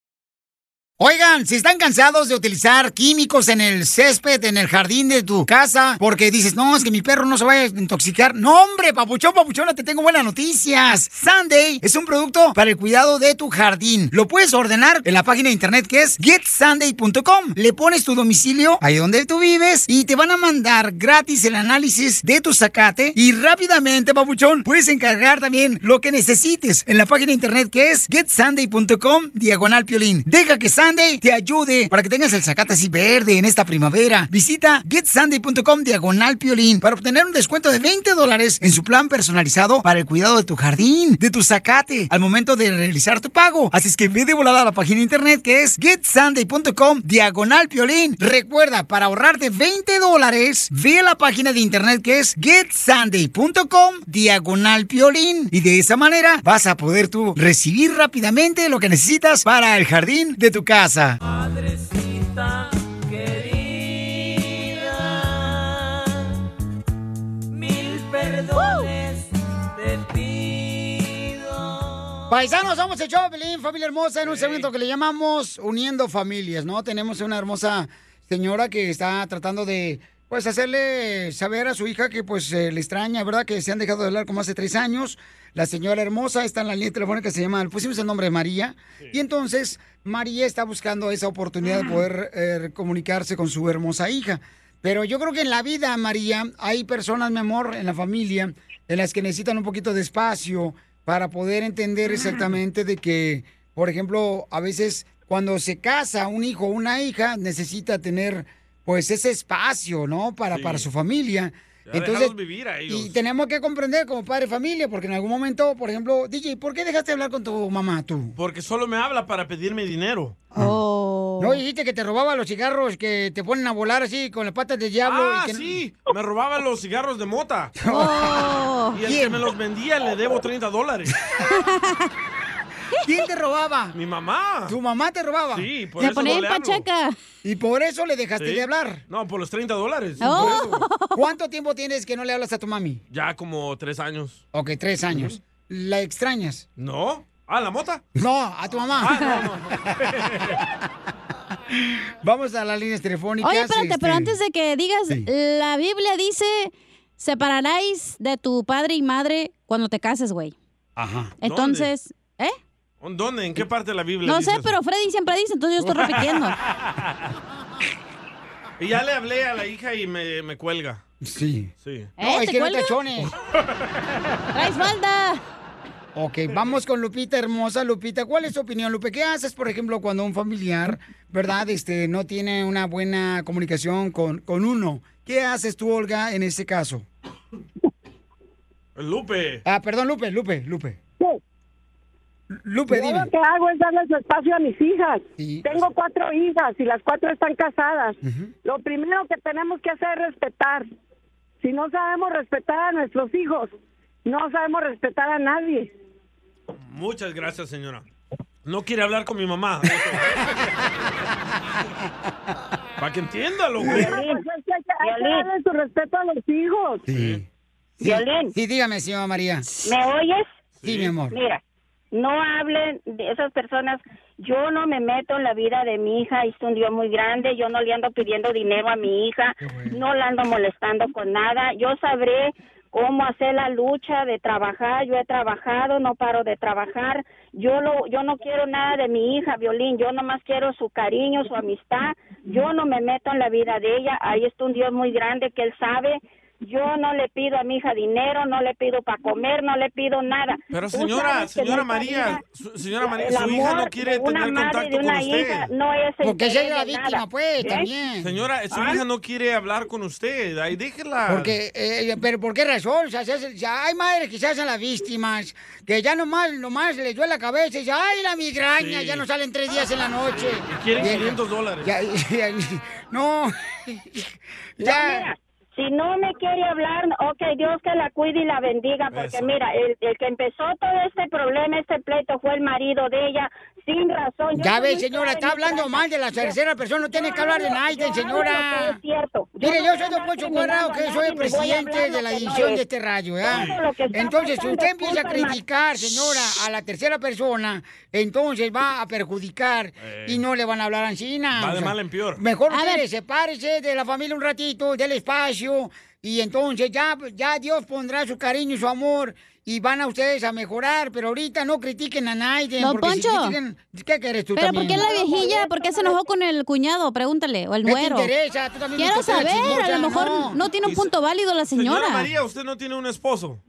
Oigan, si están cansados de utilizar químicos en el césped, en el jardín de tu casa, porque dices, no, es que mi perro no se vaya a intoxicar. No, hombre, papuchón, papuchona, te tengo buenas noticias. Sunday es un producto para el cuidado de tu jardín. Lo puedes ordenar en la página de internet que es getsunday.com. Le pones tu domicilio ahí donde tú vives y te van a mandar gratis el análisis de tu zacate y rápidamente, papuchón, puedes encargar también lo que necesites en la página de internet que es getsunday.com diagonal piolín. Deja que Sunday te ayude para que tengas el zacate así verde en esta primavera. Visita getsunday.com diagonal piolín para obtener un descuento de 20 dólares en su plan personalizado para el cuidado de tu jardín, de tu zacate, al momento de realizar tu pago. Así es que ve de volada a la página de internet que es getsunday.com diagonal piolín. Recuerda, para ahorrarte 20 dólares, ve a la página de internet que es getsunday.com diagonal piolín. Y de esa manera vas a poder tú recibir rápidamente lo que necesitas para el jardín de tu casa. Madrecita querida, mil perdones te pido. Paisanos, somos el Piolín, familia hermosa, en un segmento que le llamamos Uniendo Familias, ¿no? Tenemos una hermosa señora que está tratando de, pues, hacerle saber a su hija que, pues, eh, le extraña, ¿verdad? Que se han dejado de hablar como hace tres años. La señora hermosa está en la línea telefónica que se llama, le pusimos el nombre de María. Y entonces, María está buscando esa oportunidad de poder eh, comunicarse con su hermosa hija. Pero yo creo que en la vida, María, hay personas, mi amor, en la familia, en las que necesitan un poquito de espacio para poder entender exactamente de que, por ejemplo, a veces cuando se casa un hijo o una hija, necesita tener pues ese espacio, ¿no? Para, Sí. para su familia. Ya déjalos vivir a ellos. y tenemos que comprender como padre de familia, porque en algún momento, por ejemplo, DJ, ¿por qué dejaste de hablar con tu mamá tú? Porque solo me habla para pedirme dinero. Oh. No dijiste que te robaba los cigarros que te ponen a volar así con las patas del diablo. Ah, y que... sí. Me robaba los cigarros de mota. Oh. Y el que me los vendía le debo 30 dólares. ¿Quién te robaba? Mi mamá. ¿Tu mamá te robaba? Sí, por eso no le hablo. Y por eso le dejaste Sí. de hablar. No, por los 30 dólares. Oh. por eso. ¿Cuánto tiempo tienes que no le hablas a tu mami? Ya como tres años. Ok, tres años. ¿La extrañas? ¿No? Ah, ¿la mota? No, a tu mamá. Ah, Vamos a las líneas telefónicas. Oye, espérate, este, pero antes de que digas, Sí. la Biblia dice, separaráis de tu padre y madre cuando te cases, güey. Ajá. Entonces. ¿Dónde? ¿En qué parte de la Biblia No dice sé, eso? pero Freddy siempre dice, entonces yo estoy repitiendo. Y ya le hablé a la hija y me, me cuelga. Sí. Sí. No, ¿Eh? es ¿Te que no cuelga? te achones. ¡Traes falda! Ok, vamos con Lupita hermosa. Lupita, ¿cuál es tu opinión, Lupe? ¿Qué haces, por ejemplo, cuando un familiar, verdad, este, no tiene una buena comunicación con, con uno? ¿Qué haces tú, Olga, en ese caso? Lupe. Ah, perdón, Lupe, Lupe, Lupe. Lupe, Yo dime. lo que hago es darles espacio a mis hijas. Tengo cuatro hijas y las cuatro están casadas. Lo primero que tenemos que hacer es respetar. Si no sabemos respetar a nuestros hijos, no sabemos respetar a nadie. Muchas gracias, señora. No quiere hablar con mi mamá. Para que entienda, loco. Pues es que hay que- darle su respeto a los hijos. Sí. Violín. Sí, dígame, señora María. ¿Me oyes? Sí, mi amor. Mira, no hablen de esas personas. Yo no me meto en la vida de mi hija, es un Dios muy grande. Yo no le ando pidiendo dinero a mi hija, no la ando molestando con nada. Yo sabré cómo hacer la lucha de trabajar. Yo he trabajado, no paro de trabajar. Yo lo, yo no quiero nada de mi hija, Violín. Yo nomás quiero su cariño, su amistad. Yo no me meto en la vida de ella. Ahí está un Dios muy grande que él sabe yo no le pido a mi hija dinero, no le pido para comer, no le pido nada. Pero señora, señora María, su- señora María, su hija no quiere tener contacto con usted. hija no es Porque ella es la víctima, nada, pues, ¿eh? también. Señora, su ¿Ah? hija no quiere hablar con usted. Ahí déjela. Porque, eh, pero ¿por qué razón? O sea, se hace- ya hay madres que se hacen las víctimas, que ya nomás, nomás les duele la cabeza y dicen, ay, la migraña, Sí. ya no salen tres días en la noche. Y quieren Bien. 500 dólares. Ya, ya, no. No, mira, si no me quiere hablar, ok, Dios que la cuide y la bendiga, porque Eso. mira, el, el que empezó todo este problema, este pleito, fue el marido de ella, sin razón. Yo Ya ve, señora, está hablando mal de la tercera persona, no tiene que hablar de lo señora. es cierto. Mire, yo soy Don Poncho a que nadie, soy el presidente de la no edición es. de este radio, está Entonces, si usted empieza a criticar, señora, a la tercera persona, entonces va a perjudicar y no le van a hablar a Encina. Va de mal en peor. Mejor A ver. sepárese de la familia un ratito, del espacio, y entonces ya, ya Dios pondrá su cariño y su amor. Y van a ustedes a mejorar, pero ahorita no critiquen a Naiden. Don porque si Poncho. critican- ¿Qué quieres tú Pero también? ¿por qué la viejilla? ¿Por qué se enojó con el cuñado? Pregúntale. O el ¿Qué te nuero. interesa? Tú también Quiero saber. A lo mejor no. no, tiene un punto válido la señora. Señora María, usted no tiene un esposo.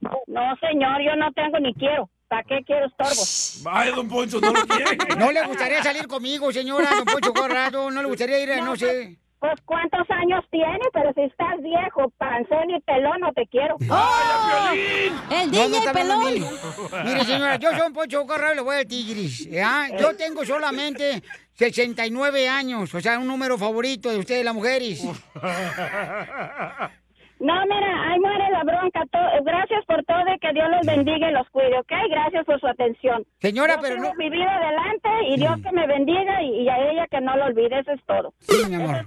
No, señor, yo no tengo ni quiero. ¿Para qué quiero estorbo? Vaya, don Poncho, no lo quiere. ¿No le gustaría salir conmigo, señora, don Poncho Corrado? ¿No le gustaría ir a, no sé? Pues cuántos años tiene, pero si estás viejo, panzón y pelón, no te quiero. ¡Oh! El No, no DJ está hablando pelón. Mire, señora, yo soy un Poncho Corrado y le voy al Tigris. ¿ya? Yo tengo solamente 69 años, o sea, un número favorito de ustedes, las mujeres. No, mira, ahí muere la bronca. Gracias por todo y que Dios los bendiga y los cuide, ¿ok? Gracias por su atención. Señora, Yo pero no- mi vida adelante y Dios que me bendiga y, y a ella que no lo olvide, eso es todo. Sí, mi amor.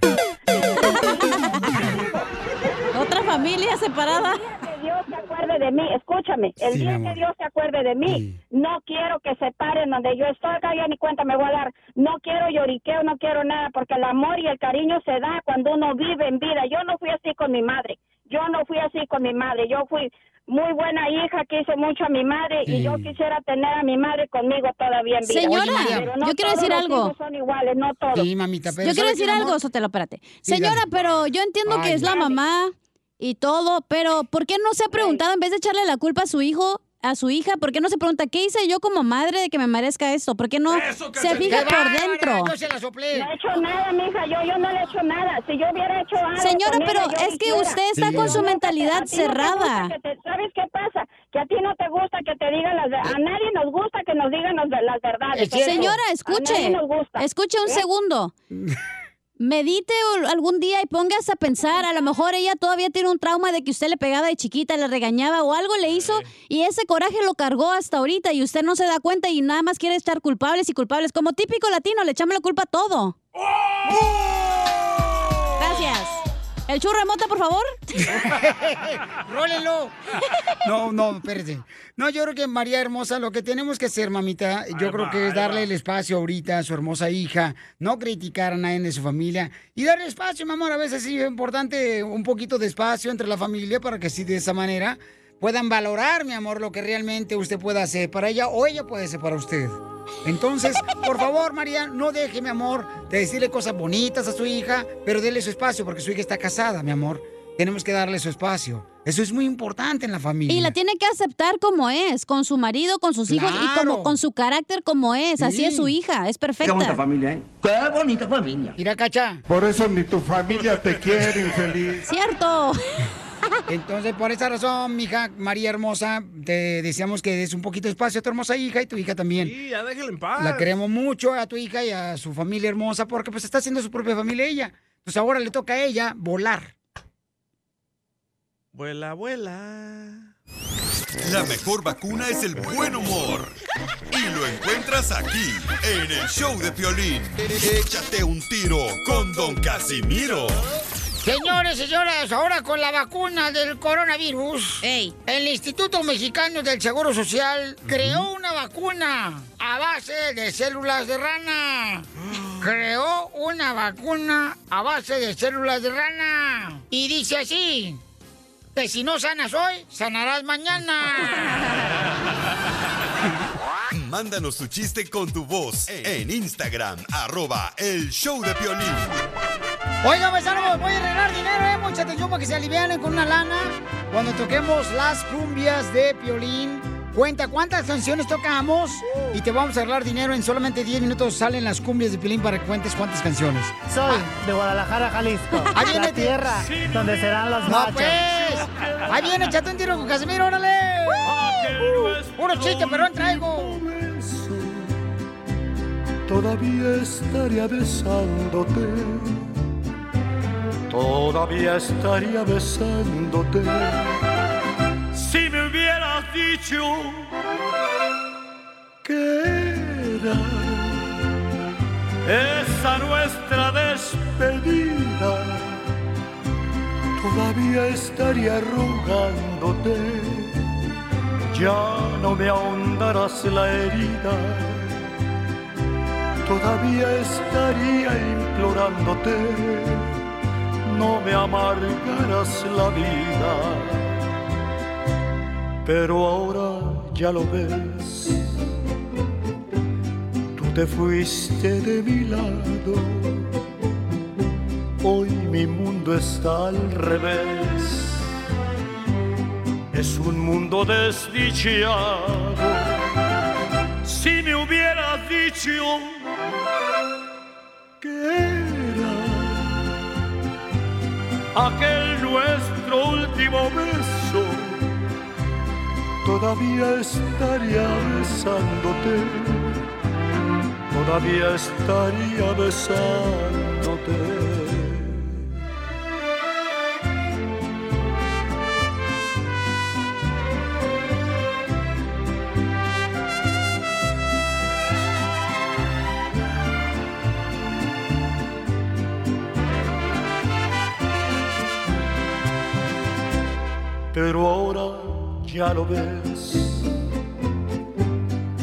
Otra familia separada. Que Dios se acuerde de mí, escúchame, el Sí, día que Dios se acuerde de mí, no quiero que se paren donde yo estoy, acá ya ni cuenta me voy a dar, no quiero lloriqueo, no quiero nada, porque el amor y el cariño se da cuando uno vive en vida. Yo no fui así con mi madre, yo no fui así con mi madre, yo fui muy buena hija, quise mucho a mi madre y yo quisiera tener a mi madre conmigo todavía en vida. Señora, Oye, María, pero no yo quiero todos decir los algo. hijos son iguales, no todos. Sí, mamita, pero Yo quiero ¿sabe qué, decir mi amor? algo, Sotelo, espérate. Señora, pero yo entiendo que es la mamá y todo, pero ¿por qué no se ha preguntado, en vez de echarle la culpa a su hijo, a su hija, ¿por qué no se pregunta qué hice yo como madre de que me merezca esto? ¿Por qué no se fija ¡Qué por dentro? Yo se la soplé. No he hecho nada, mija, yo, yo no le he hecho nada. Si yo hubiera hecho algo Señora, ella, pero es que quisiera. usted está Sí. con su No, mentalidad te cerrada. te- ¿Sabes qué pasa? Que a ti no te gusta que te digan las verdades. A nadie nos gusta que nos digan las, las verdades. Señora, A escuche. nadie nos gusta. Escuche un ¿Eh? segundo. Medite o- algún día y póngase a pensar, a lo mejor ella todavía tiene un trauma de que usted le pegaba de chiquita, le regañaba o algo le hizo y ese coraje lo cargó hasta ahorita y usted no se da cuenta y nada más quiere estar culpables y culpables. Como típico latino, le echamos la culpa a todo. Gracias. ¿El churro de mota, por favor? ¡Rólenlo! No, no, espérate. No, yo creo que María Hermosa, lo que tenemos que hacer, mamita, yo Ahí creo va, que es darle va. el espacio ahorita a su hermosa hija, no criticar a nadie de su familia y darle espacio, mi amor. A veces sí es importante un poquito de espacio entre la familia para que sí de esa manera puedan valorar, mi amor, lo que realmente usted pueda hacer para ella o ella puede hacer para usted. Entonces, por favor, María, no deje, mi amor, de decirle cosas bonitas a su hija, pero déle su espacio porque su hija está casada, mi amor. Tenemos que darle su espacio. Eso es muy importante en la familia. Y la tiene que aceptar como es, con su marido, con sus hijos y como con su carácter como es. Así Sí. es su hija, es perfecta. familia, ¿eh? Qué bonita familia. Mira, cacha. Por eso ni tu familia te quiere, infeliz. Cierto. Entonces, por esa razón, mija María Hermosa, te deseamos que des un poquito de espacio a tu hermosa hija y tu hija también. Sí, ya déjela en paz. La queremos mucho a tu hija y a su familia hermosa porque pues está haciendo su propia familia ella. Entonces ahora le toca a ella volar. Vuela, vuela. La mejor vacuna es el buen humor. Y lo encuentras aquí, en el show de Piolín. Échate un tiro con Don Casimiro. Señores, señoras, ahora con la vacuna del coronavirus, el Instituto Mexicano del Seguro Social creó una vacuna a base de células de rana. Creó una vacuna a base de células de rana. Y dice así, que si no sanas hoy, sanarás mañana. Mándanos tu chiste con tu voz en Instagram, arroba el show de Piolín. Oigan, paisanos, voy a regalar dinero, eh. Mucha atención para que se alivianen con una lana. Cuando toquemos las cumbias de Piolín. Cuenta cuántas canciones tocamos y te vamos a arreglar dinero. En solamente 10 minutos salen las cumbias de Piolín para que cuentes cuántas canciones. Soy de Guadalajara, Jalisco. Ahí viene la tierra donde serán los No, pues. Ahí viene, échate un tiro con Casimiro, órale. Uh, Puro chiste, pero traigo. Todavía estaría besándote. Todavía estaría besándote. Si me hubieras dicho que era esa nuestra despedida, todavía estaría rogándote. Ya no me ahondarás la herida todavía estaría implorándote, no me amargarás la vida. Pero ahora ya lo ves, tú te fuiste de mi lado, hoy mi mundo está al revés, es un mundo desdichado. Si me hubieras dicho que aquel nuestro último beso, todavía estaría besándote, todavía estaría besándote. Ya lo ves,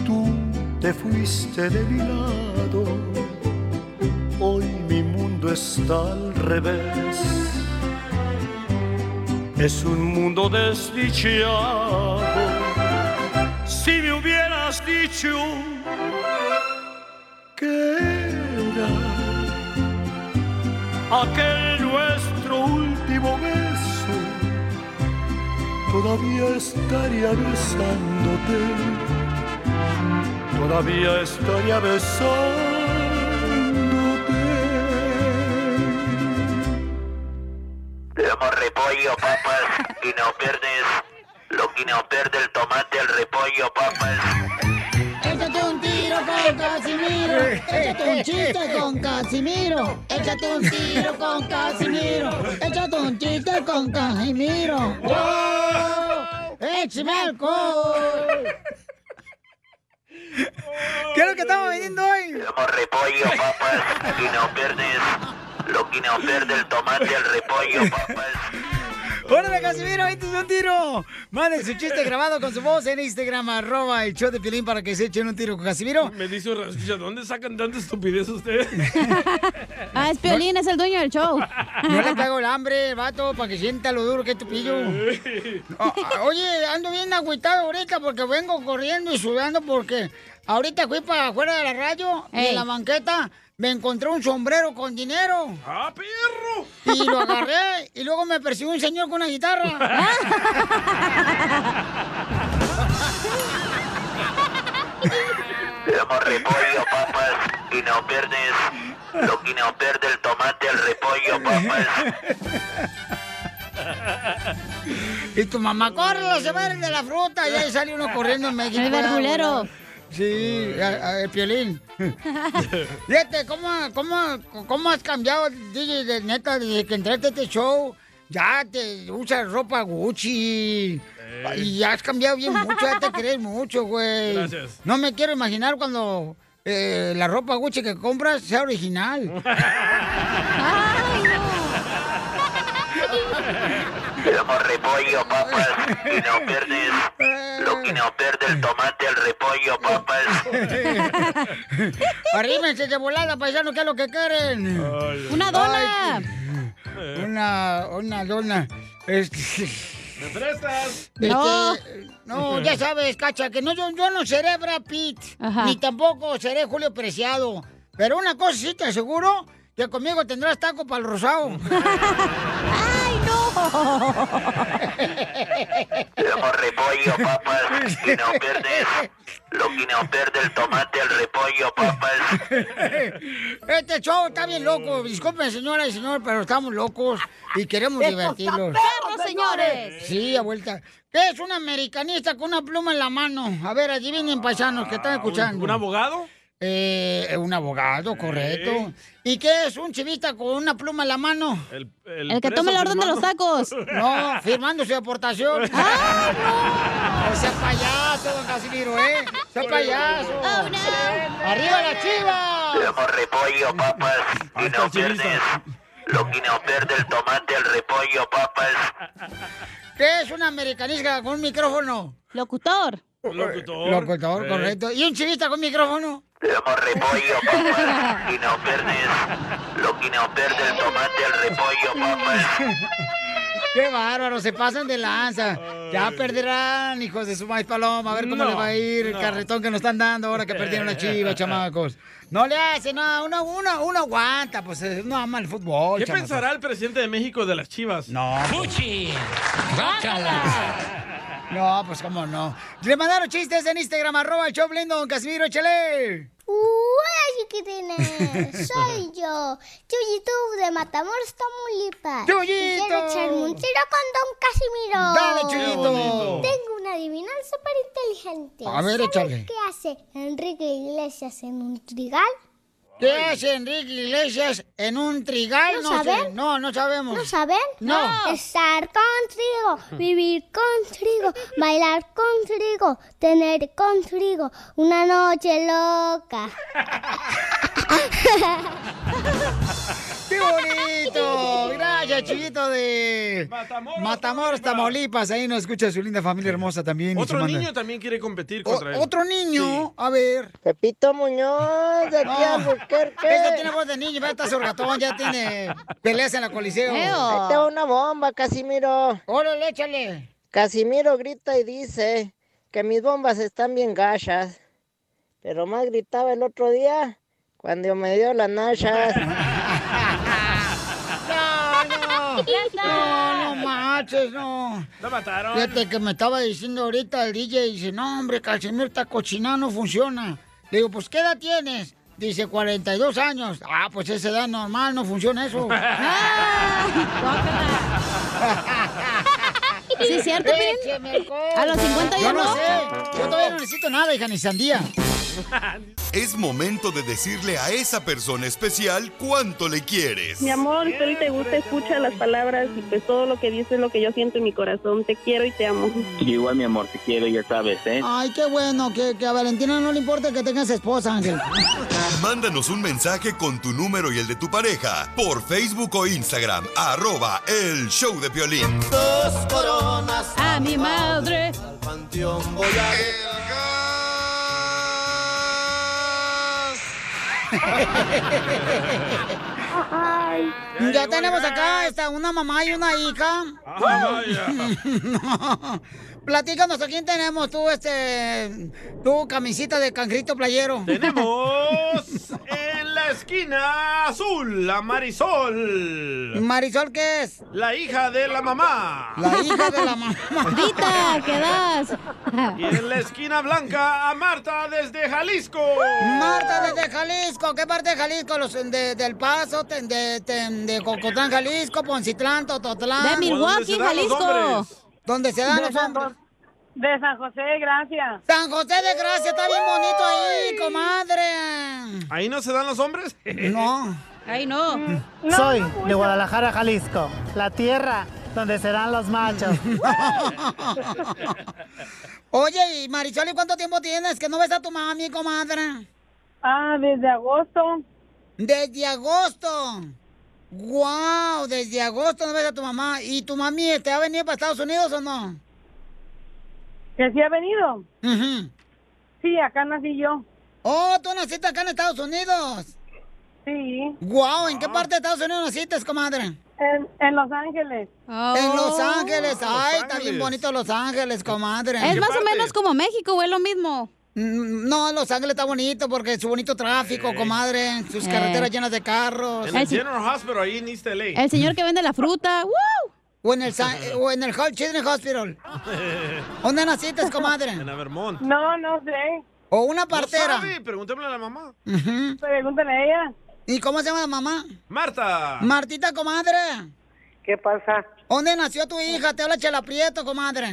tú te fuiste de mi lado, hoy mi mundo está al revés. Es un mundo desdichado. Si me hubieras dicho que era aquel nuestro último beso, todavía estaría besándote, todavía estaría besándote. Con su voz en Instagram, arroba el show de Pilín para que se echen un tiro con Casimiro. Me dice un escucha, ¿dónde sacan tanta estupidez ustedes? Ah, es Piolín, es el dueño del show. No le cago el hambre, vato, para que sienta lo duro que es tu pillo. Ah, ah, Oye, ando bien agüitado ahorita porque vengo corriendo y sudando porque ahorita fui para afuera de la radio y en la banqueta me encontré un sombrero con dinero. ¡Ah, perro! Y lo agarré y luego me persiguió un señor con una guitarra. Le damos repollo, papas, y no pierdes lo que no pierde el tomate al repollo, papas. Y tu mamá, corre, se va de la fruta. Y ahí sale uno corriendo en México. El verdulero. Sí, a- a- el piolín. Fíjate, ¿cómo, cómo, ¿cómo has cambiado, DJ, de neta, desde que entraste a este show? Ya te usas ropa Gucci. Y ya has cambiado bien mucho, ya te crees mucho, güey. Gracias. No me quiero imaginar cuando eh, la ropa Gucci que compras sea original. Le damos repollo, papas, y no pierdes lo que no pierde el tomate al repollo, papas. Arrímense de volada, paisano, ¿qué es lo que quieren? Una dona. Ay, una, una dona. Este, ¿Me prestas? No. no, ya sabes, Cacha, que no, yo, yo no seré Brad Pitt, Ajá. ni tampoco seré Julio Preciado. Pero una cosa sí te aseguro, que conmigo tendrás taco para el rosado. Tenemos repollo, papas, que no pierdes. Lo que no pierde el tomate, el repollo, papas. Este show está bien loco. Disculpen, señora y señor, pero estamos locos y queremos ¡Esto divertirlos. está perro, señores! Sí, abuelita. ¿Qué es un americanista con una pluma en la mano? A ver, adivinen, paisanos, que están escuchando. ¿Un abogado? Eh, un abogado, correcto. ¿Y qué es un chivista con una pluma en la mano? El, El que tome la orden de los tacos. No, firmando su aportación. ¡Ay, no! sea payaso, don Casimiro, ¿eh? Sea payaso. ¡Arriba la chiva! Tenemos repollo, papas, que no pierdes. Lo que no pierde el tomate, el repollo, papas. ¿Qué es una americanista con un micrófono? Locutor. Locutor. Locutor, Eh. correcto. ¿Y un chivista con micrófono? Tenemos repollo, no pierdes. Lo que no pierde el tomate, el repollo, papas. ¡Qué bárbaro! Se pasan de lanza. Ya perderán, hijos de su maíz paloma. A ver cómo No, le va a ir el no. carretón que nos están dando ahora que perdieron la chiva, chamacos. No le hace, no, uno, uno, uno aguanta, pues uno ama el fútbol. ¿Qué chamacos. pensará el presidente de México de las chivas? No. No, pues cómo no. Le mandaron chistes en Instagram, arroba el don Casimiro, échale. Hola chiquitines, soy yo, Chuyito de Matamoros, Tamaulipas. ¡Chuyito! Quiero echarme un tiro con Don Casimiro. Dale, Chuyito. Tengo una adivinanza súper inteligente. A ver, ¿Sabes échale. qué hace Enrique Iglesias en un trigal? ¿Qué hace Enrique Iglesias en un trigal? ¿No sé. saben? No, no sabemos. ¿No saben? No. Estar contigo, vivir contigo, bailar contigo, tener contigo una noche loca. ¡Qué bonito! Gracias, chiquito de Matamoros, Tamaulipas. Ahí nos escucha su linda familia hermosa también. Otro manda- niño también quiere competir O- contra él. otro niño, a ver. Pepito Muñoz, de aquí a Albuquerque. Este tiene voz de niño, ya está sorgatón, ya tiene peleas en la coliseo. Ahí te va una bomba, Casimiro. Órale, échale. Casimiro grita y dice que mis bombas están bien gachas. Pero más gritaba el otro día cuando me dio las nachas. No, no. No, no manches, no. Lo mataron. Fíjate que me estaba diciendo ahorita el DJ, dice, no, hombre, Casimiro, esta cochinada no funciona. Le digo, pues, ¿qué edad tienes? Dice, 42 años. Ah, pues esa edad normal, no funciona eso. Sí, es cierto, alcohol. A los 50 ya Yo no no. sé. Yo todavía no necesito nada, hija, ni sandía. Es momento de decirle a esa persona especial cuánto le quieres. Mi amor, si hoy te gusta, escucha las palabras y pues todo lo que dices es lo que yo siento en mi corazón. Te quiero y te amo. Igual, mi amor, te quiero, ya sabes, ¿eh? Ay, qué bueno, que, que a Valentina no le importa que tengas esposa, Ángel. Mándanos un mensaje con tu número y el de tu pareja por Facebook o Instagram, arroba el show de Piolín. Dos coronas A mi madre. al panteón voy a Ya tenemos acá esta, una mamá y una hija. Platícanos, ¿a quién tenemos tú, este, tu camisita de cangrito playero? Tenemos en la esquina azul a Marisol. ¿Marisol qué es? La hija de la mamá. La hija de la mamá. Rita, ¿qué das? Y en la esquina blanca a Marta desde Jalisco. Marta desde Jalisco, ¿qué parte de Jalisco? Los de, del Paso, de, de, Cocotlán, Jalisco, Poncitlán, Tototlán. De Milwaukee, ¿Dónde se dan los Jalisco. ¿Dónde se dan De los San hombres? De San José de Gracia. San José de Gracia, está bien bonito ahí, comadre. ¿Ahí no se dan los hombres? No. Ahí no. Soy de Guadalajara, Jalisco, la tierra donde serán los machos. Oye, y Marisol, ¿y cuánto tiempo tienes que no ves a tu mami, comadre? Ah, desde agosto. Desde agosto. Wow, desde agosto no ves a tu mamá. ¿Y tu mami te ha venido para Estados Unidos o no? ¿Que sí ha venido? Ujú. Sí, acá nací yo. Oh, tú naciste acá en Estados Unidos. Sí. Wow, ¿en qué parte de Estados Unidos naciste, comadre? En, en Los Ángeles. En Los Ángeles. Los Ay, está Ángeles. bien bonito Los Ángeles, comadre. Es más o menos como México, güey, lo mismo. Mm, No, Los Ángeles está bonito porque su bonito tráfico, comadre, sus carreteras llenas de carros. En el General Hospital, ahí en East LA. El señor que vende la fruta. ¡Woo! O en el, Sa- o en el Hall Children's Hospital. ¿Dónde naciste, comadre? En Avermont. No, no sé. O una partera. No sabe, pregúntame a la mamá. Ujú. Pregúntale a ella. ¿Y cómo se llama la mamá? Marta. Martita, comadre. ¿Qué pasa? ¿Dónde nació tu hija? Te habla Chela Prieto, comadre.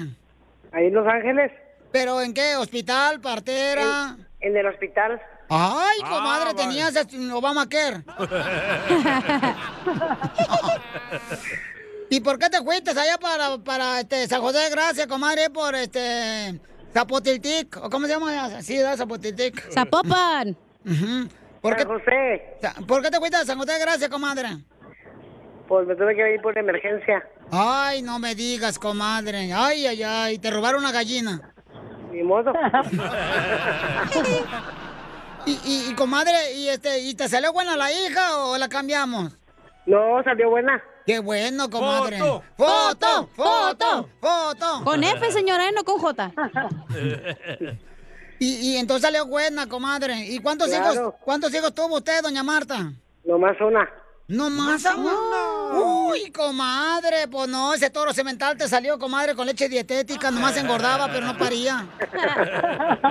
Ahí en Los Ángeles. ¿Pero en qué? ¿Hospital? ¿Partera? En el hospital. Ay, Ah, comadre, vale. tenías este, Obamacare. ¿Y por qué te fuiste allá para, para este, San José de Gracia, comadre, por este Zapotiltic? ¿O cómo se llama? Sí, ¿verdad? Zapotiltic. Zapopan. Ujú. ¿Por qué, José. ¿Por qué te fuiste a San José de Gracia, comadre? Pues me tuve que ir por emergencia. Ay, no me digas, comadre. Ay, ay, ay, te robaron una gallina. Ni modo. Y, y, y, comadre, ¿y este, ¿y te salió buena la hija o la cambiamos? No, salió buena. Qué bueno, comadre. Foto. foto, Foto. foto, foto. Con F, señora, ¿eh? no con J. Y, y entonces salió buena, comadre. ¿Y cuántos Claro. hijos, cuántos hijos tuvo usted, doña Marta? Nomás una. ¿No más una? Uy, comadre, pues no, ese toro semental te salió, comadre, con leche dietética, nomás engordaba, pero no paría.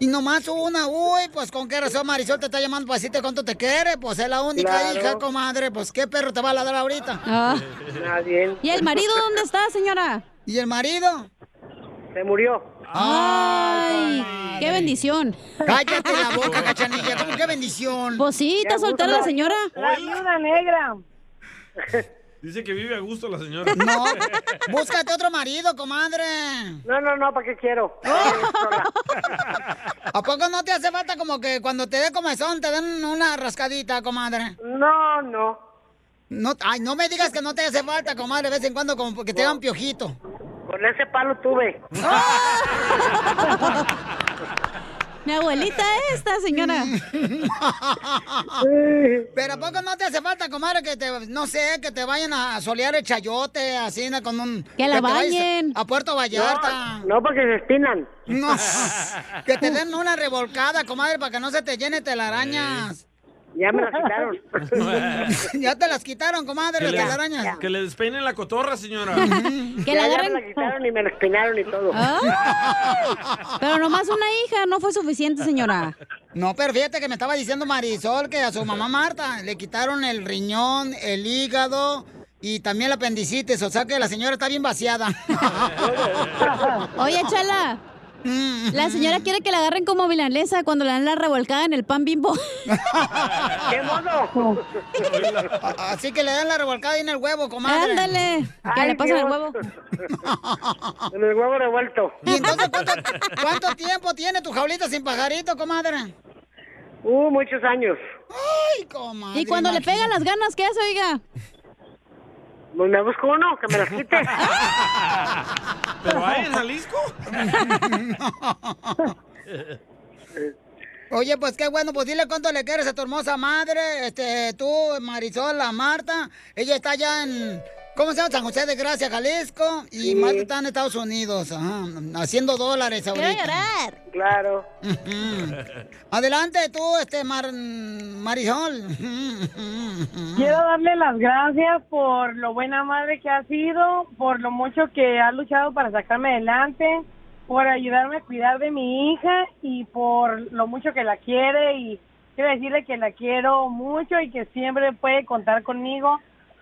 y nomás una, uy, pues con qué razón Marisol te está llamando para decirte cuánto te quiere, pues es la única Claro. hija, comadre, pues qué perro te va a ladrar ahorita. Ah. Nadie. ¿Y el marido dónde está, señora? ¿Y el marido? Se murió. Ay, qué bendición. Cállate la boca, cachanilla, ¿cómo qué bendición? Pues sí, está soltera la señora. La viuda negra. Dice que vive a gusto la señora. No, búscate otro marido, comadre. No, no, no, ¿para qué quiero? ¿A poco no te hace falta como que cuando te dé comezón te den una rascadita, comadre? No, no. No, ay, no me digas que no te hace falta, comadre, de vez en cuando como porque te dan piojito. Con ese palo tuve. Mi abuelita esta, señora. Pero ¿a poco no te hace falta, comadre, que te, no sé, que te vayan a solear el chayote, así, ¿no? con un... Que la bañen. A Puerto Vallarta. No, porque se espinan. No, que te den una revolcada, comadre, para que no se te llene telarañas. Ya me las quitaron. ya te las quitaron, comadre, las telarañas. que le despeinen la cotorra, señora. Que ya, la ya agarren. me la quitaron y me la espinaron y todo. Ay, pero nomás una hija, no fue suficiente, señora. No, pero fíjate que me estaba diciendo Marisol que a su mamá Marta le quitaron el riñón, el hígado y también la apendicitis. O sea que la señora está bien vaciada. Oye, chala. La señora quiere que la agarren como milanesa cuando le dan la revolcada en el pan bimbo. ¿Qué modo? Así que le dan la revolcada ahí en el huevo, comadre. Ándale. ¿Qué Ay, le pasa al Dios. huevo? En el huevo revuelto. ¿Y entonces cuánto, cuánto tiempo tiene tu jaulita sin pajarito, comadre? Uh, muchos años. Ay, comadre. Y cuando le pegan las ganas, ¿qué hace, oiga? Pues me busco uno que me las quite. ¿Pero hay en Jalisco? Oye, pues qué bueno, pues dile cuánto le quieres a tu hermosa madre, este, tú, Marisol, la Marta. Ella está allá en, ¿cómo se llama? San José de Gracia, Jalisco. Y Sí. Marta está en Estados Unidos, ajá, haciendo dólares ahorita. llorar. Claro. Adelante tú, este, Mar- Marisol. Quiero darle las gracias por lo buena madre que ha sido, por lo mucho que ha luchado para sacarme adelante, por ayudarme a cuidar de mi hija y por lo mucho que la quiere y quiero decirle que la quiero mucho y que siempre puede contar conmigo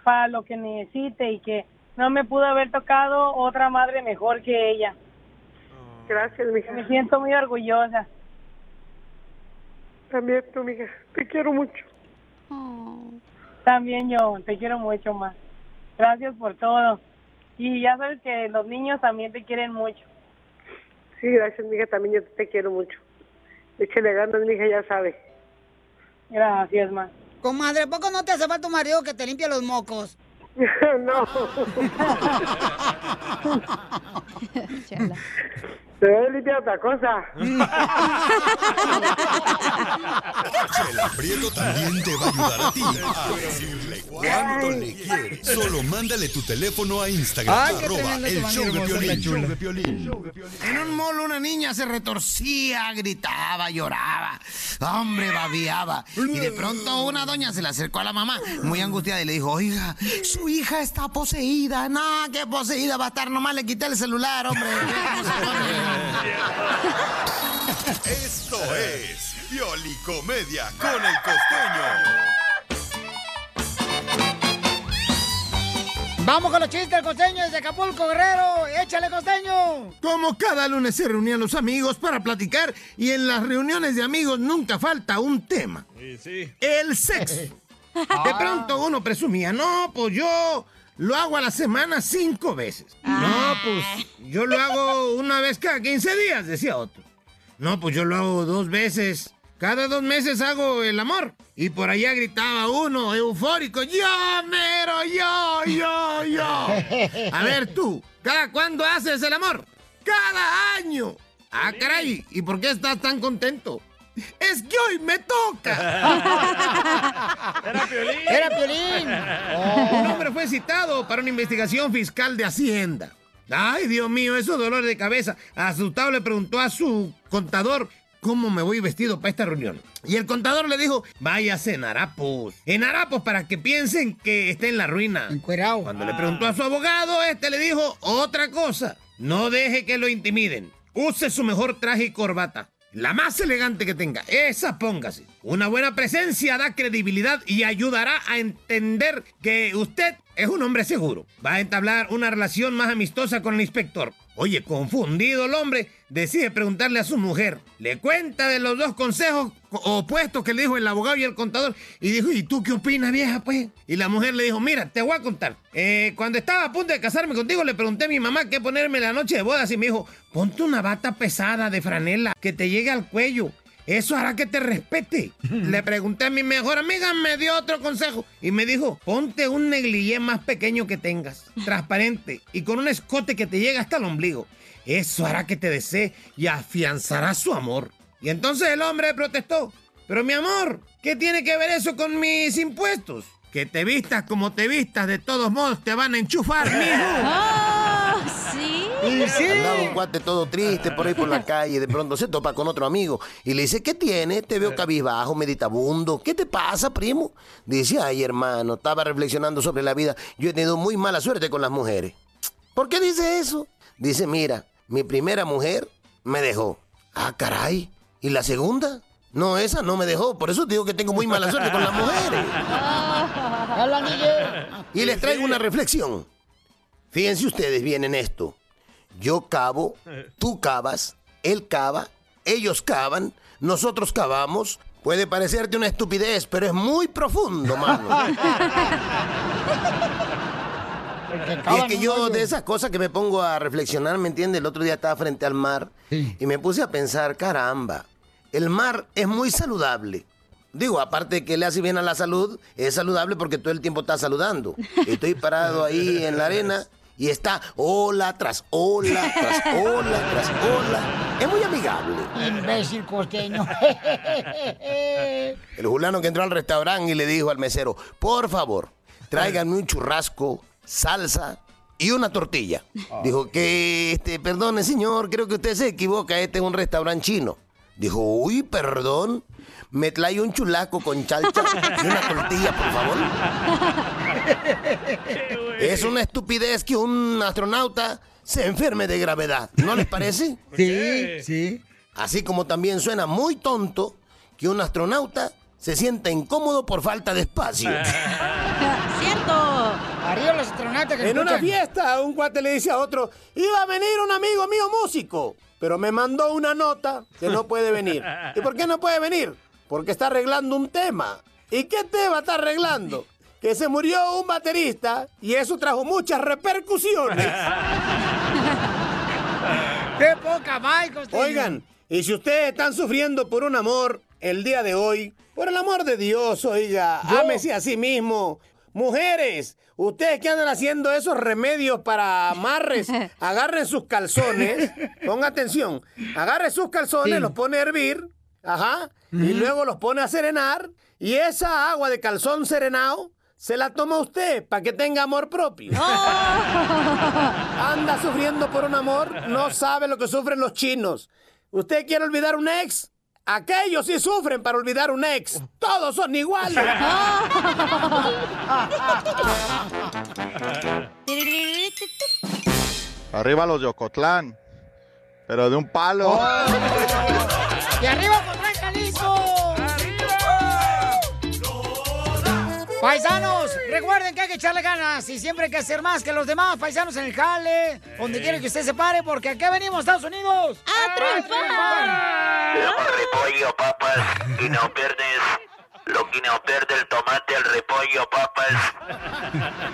para lo que necesite y que no me pudo haber tocado otra madre mejor que ella. Gracias, mija. Me siento muy orgullosa. También tú, mija. Te quiero mucho. También yo, te quiero mucho más. Gracias por todo. Y ya sabes que los niños también te quieren mucho. Sí, gracias, mija. También yo te quiero mucho. Échale ganas, mija, ya sabe. Gracias, ma. Comadre, ¿a poco no te hace falta tu marido que te limpie los mocos? no. Se debe limpiar otra cosa. Chela Prieto también te va a ayudar a ti a decirle cuánto le quiere. Solo mándale tu teléfono a Instagram, Ay, arroba el show de Piolín, show de Piolín. En un mall una niña se retorcía, gritaba, lloraba, hombre, babiaba. Y de pronto una doña se le acercó a la mamá, muy angustiada, y le dijo, oiga, su hija está poseída. No, qué poseída va a estar, nomás le quité el celular, hombre. Esto es Piolicomedia con el costeño. Vamos con los chistes del costeño desde Acapulco, Guerrero. Échale, costeño. Como cada lunes se reunían los amigos para platicar y en las reuniones de amigos nunca falta un tema. Sí, sí. El sexo. De pronto uno presumía, no, pues yo lo hago a la semana cinco veces. No, pues yo lo hago una vez cada 15 días, decía otro. No, pues yo lo hago dos veces. Cada dos meses hago el amor. Y por allá gritaba uno, eufórico, yo, mero, yo, yo, yo. A ver tú, ¿cada cuándo haces el amor? Cada año. Ah, caray, ¿y por qué estás tan contento? Es que hoy me toca. Era Piolín. Era Piolín. Un hombre fue citado para una investigación fiscal de Hacienda. Ay, Dios mío, esos dolores de cabeza. Asustado le preguntó a su contador cómo me voy vestido para esta reunión. Y el contador le dijo, váyase en harapos. En harapos para que piensen que está en la ruina. Encuerado. Cuando le preguntó a su abogado, este le dijo otra cosa. No deje que lo intimiden. Use su mejor traje y corbata. La más elegante que tenga, esa póngase. Una buena presencia da credibilidad y ayudará a entender que usted es un hombre seguro. Va a entablar una relación más amistosa con el inspector. Oye, confundido el hombre, decide preguntarle a su mujer. Le cuenta de los dos consejos co- opuestos que le dijo el abogado y el contador. Y dijo, ¿y tú qué opinas, vieja, pues? Y la mujer le dijo, mira, te voy a contar. Eh, cuando estaba a punto de casarme contigo, le pregunté a mi mamá qué ponerme la noche de bodas y me dijo, ponte una bata pesada de franela que te llegue al cuello. Eso hará que te respete. Le pregunté a mi mejor amiga, me dio otro consejo y me dijo, ponte un negligé más pequeño que tengas, transparente y con un escote que te llegue hasta el ombligo. Eso hará que te desee y afianzará su amor. Y entonces el hombre protestó, pero mi amor, ¿qué tiene que ver eso con mis impuestos? Que te vistas como te vistas, de todos modos te van a enchufar, mijo. ¿Sí? Andaba un cuate todo triste por ahí por la calle, de pronto se topa con otro amigo y le dice, ¿qué tiene? Te veo cabizbajo, meditabundo. ¿Qué te pasa, primo? Dice, ay, hermano, estaba reflexionando sobre la vida. Yo he tenido muy mala suerte con las mujeres. ¿Por qué dice eso? Dice, mira, mi primera mujer me dejó. Ah, caray. ¿Y la segunda? No, esa no me dejó. Por eso digo que tengo muy mala suerte con las mujeres. Y les traigo una reflexión. Fíjense ustedes bien en esto. Yo cavo, tú cavas, él cava, ellos cavan, nosotros cavamos. Puede parecerte una estupidez, pero es muy profundo, mano. Y es que yo de esas cosas que me pongo a reflexionar, ¿me entiendes? El otro día estaba frente al mar y me puse a pensar, caramba, el mar es muy saludable. Digo, aparte de que le hace bien a la salud, es saludable porque todo el tiempo está saludando. Estoy parado ahí en la arena y está ola tras ola, tras ola, tras ola. Es muy amigable. Imbécil costeño. El fulano que entró al restaurante y le dijo al mesero, por favor, tráiganme un churrasco, salsa y una tortilla. Dijo que, este, perdone señor, creo que usted se equivoca, este es un restaurante chino. Dijo, uy, perdón, me trae un chulaco con chalcha y una tortilla, por favor. Es una estupidez que un astronauta se enferme de gravedad, ¿no les parece? Sí, sí. Así como también suena muy tonto que un astronauta se sienta incómodo por falta de espacio. ¡Cierto! Arriba los astronautas que En una fiesta, un cuate le dice a otro, iba a venir un amigo mío músico, pero me mandó una nota que no puede venir. ¿Y por qué no puede venir? Porque está arreglando un tema. ¿Y qué tema está arreglando? Que se murió un baterista y eso trajo muchas repercusiones. ¡Qué poca costeño! Oigan, y si ustedes están sufriendo por un amor el día de hoy, por el amor de Dios, oiga, Yo- ámese a sí mismo. Mujeres, ustedes que andan haciendo esos remedios para amarres, agarren sus calzones, ponga atención, agarren sus calzones, Sí. los pone a hervir, ajá, y luego los pone a serenar, y esa agua de calzón serenado se la toma usted para que tenga amor propio. Anda sufriendo por un amor, no sabe lo que sufren los chinos. ¿Usted quiere olvidar un ex? Aquellos sí sufren para olvidar un ex. Todos son iguales. Arriba los de Ocotlán. Pero de un palo. ¡Y arriba Ocotlán, Paisanos, recuerden que hay que echarle ganas y siempre hay que hacer más que los demás paisanos en el jale, donde quieren que usted se pare, porque acá venimos, Estados Unidos, a triunfar. repollo, papas, y no pierdes lo que no pierde el tomate, el repollo, papas.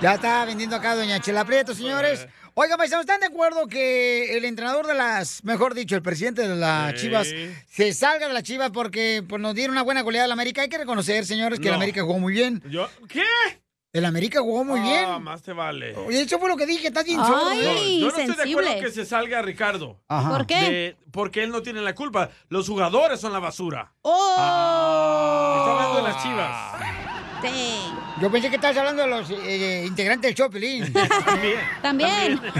Ya está vendiendo acá Doña Chela Prieto, señores. Oigan, paisanos, ¿están de acuerdo que el entrenador de las, mejor dicho, el presidente de las Sí. Chivas se salga de las Chivas porque pues, nos dieron una buena goleada a la América? Hay que reconocer, señores, que el No. América jugó muy bien. Yo, ¿Qué? El América jugó muy Ah, bien. más te vale. Oye, eso fue lo que dije, estás bien Ay, sordo. No, ¿eh? yo no estoy de acuerdo que se salga Ricardo. Ajá. ¿Por qué? De- porque él no tiene la culpa. Los jugadores son la basura. ¡Oh! Está hablando de las chivas. Yo pensé que estabas hablando de los eh, integrantes del show, Pelín. También. También.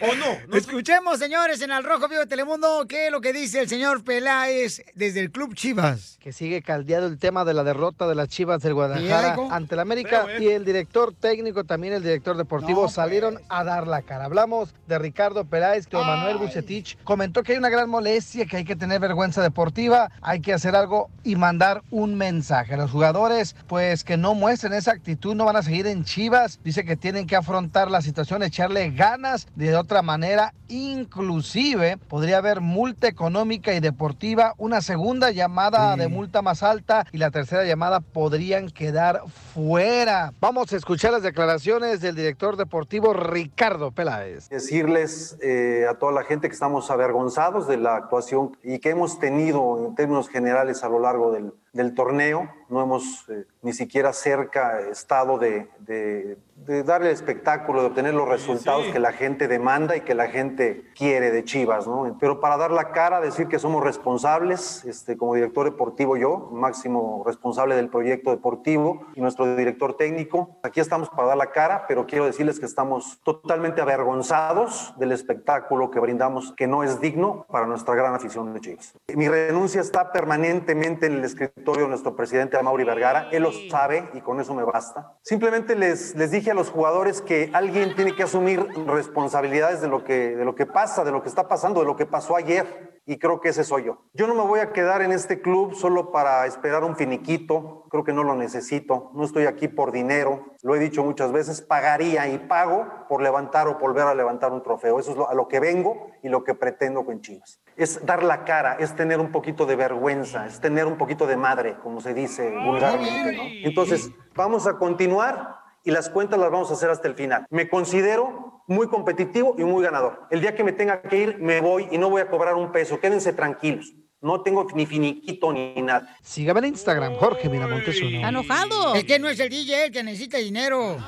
¿O no? Escuchemos, señores, en Al Rojo Vivo de Telemundo, qué es lo que dice el señor Peláez desde el Club Chivas. que sigue caldeado el tema de la derrota de las Chivas del ¿Y Guadalajara ante el América ¿eh? y el director técnico, también el director deportivo, No, salieron a dar la cara. Hablamos de Ricardo Peláez, que Manuel Bucetich comentó que hay una gran molestia, que hay que tener vergüenza deportiva, hay que hacer algo y mandar un mensaje. Los jugadores, pues que no muestren esa actitud, no van a seguir en Chivas. Dice que tienen que afrontar la situación, echarle ganas de otra manera. Inclusive podría haber multa económica y deportiva, una segunda llamada de multa más alta y la tercera llamada podrían quedar fuera. Vamos a escuchar las declaraciones del director deportivo Ricardo Peláez. decirles eh, a toda la gente que estamos avergonzados de la actuación y que hemos tenido en términos generales a lo largo del, del torneo. No hemos eh, ni siquiera cerca estado de, de- de darle el espectáculo, de obtener los resultados que la gente demanda y que la gente quiere de Chivas. ¿no? Pero para dar la cara, decir que somos responsables, este, como director deportivo yo, máximo responsable del proyecto deportivo y nuestro director técnico. Aquí estamos para dar la cara, pero quiero decirles que estamos totalmente avergonzados del espectáculo que brindamos, que no es digno para nuestra gran afición de Chivas. Mi renuncia está permanentemente en el escritorio de nuestro presidente Mauri Vergara. Él lo sabe y con eso me basta. Simplemente les, les dije a los jugadores que alguien tiene que asumir responsabilidades de lo, que, de lo que pasa, de lo que está pasando, de lo que pasó ayer. Y creo que ese soy yo. Yo no me voy a quedar en este club solo para esperar un finiquito. Creo que no lo necesito. No estoy aquí por dinero. Lo he dicho muchas veces. Pagaría y pago por levantar o volver a levantar un trofeo. Eso es lo- a lo que vengo y lo que pretendo con Chivas. Es dar la cara, es tener un poquito de vergüenza, es tener un poquito de madre, como se dice vulgarmente. ¿no? Entonces, vamos a continuar y las cuentas las vamos a hacer hasta el final. Me considero muy competitivo y muy ganador. El día que me tenga que ir, me voy y no voy a cobrar un peso. Quédense tranquilos. No tengo ni finiquito ni nada. Sígame en Instagram, Jorge Miramontes uno. Está enojado. Es que no es el DJ el que necesita dinero.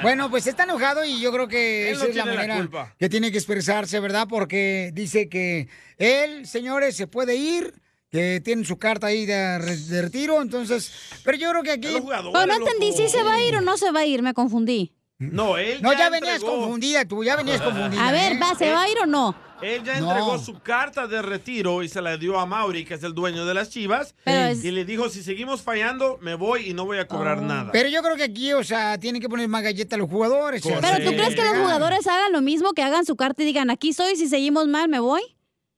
Bueno, pues está enojado y yo creo que Él esa no es la la manera culpa. que tiene que expresarse, ¿verdad? Porque dice que él, señores, se puede ir, que tiene su carta ahí de, de retiro, entonces... Pero yo creo que aquí... Pero no entendí si se va a ir o no se va a ir, me confundí. No, él No, ya, ya venías entregó- confundida tú, ya venías confundida. A ver, ¿eh? va, ¿se va a ir o no? Él ya No. entregó su carta de retiro y se la dio a Mauri, que es el dueño de las chivas. Es- Y le dijo, si seguimos fallando, me voy y no voy a cobrar nada. Pero yo creo que aquí, o sea, tienen que poner más galleta a los jugadores. o sea, Pero ¿tú sí. crees que los jugadores hagan lo mismo, que hagan su carta y digan, aquí estoy, si seguimos mal, me voy?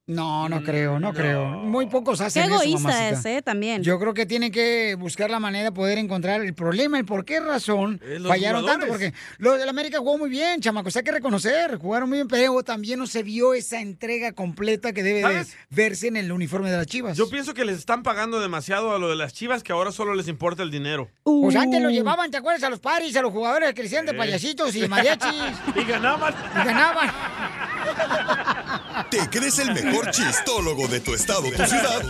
No, no creo, no, creo. Muy pocos hacen Qué eso, egoísta mamacita. es, ¿eh? También. Yo creo que tienen que buscar la manera de poder encontrar el problema, el por qué razón Eh, fallaron tanto. Porque los del América jugó muy bien, chamacos, hay que reconocer, jugaron muy bien, pero también no se vio esa entrega completa que debe de verse en el uniforme de las chivas. Yo pienso que les están pagando demasiado a lo de las chivas, que ahora solo les importa el dinero. Pues antes lo llevaban, ¿te acuerdas? A los paris, a los jugadores que le hacían de payasitos y de mariachis. y ganaban. Y ganaban. ¿Te crees el mejor chistólogo de tu estado, tu ciudad?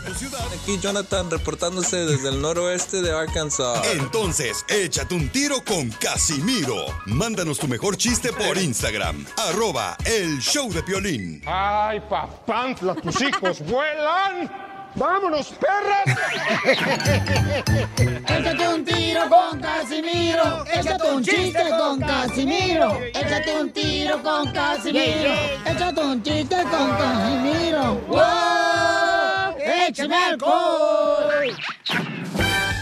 Aquí Jonathan reportándose desde el noroeste de Arkansas. Entonces, échate un tiro con Casimiro. Mándanos tu mejor chiste por Instagram. Arroba el show de Piolín. Ay, papantla, tus hijos vuelan. ¡Vámonos, perras! Échate un tiro con Casimiro. Échate un chiste con Casimiro. Échate un tiro con Casimiro. Échate un chiste con Casimiro. ¡Wow! ¡Échame alcohol!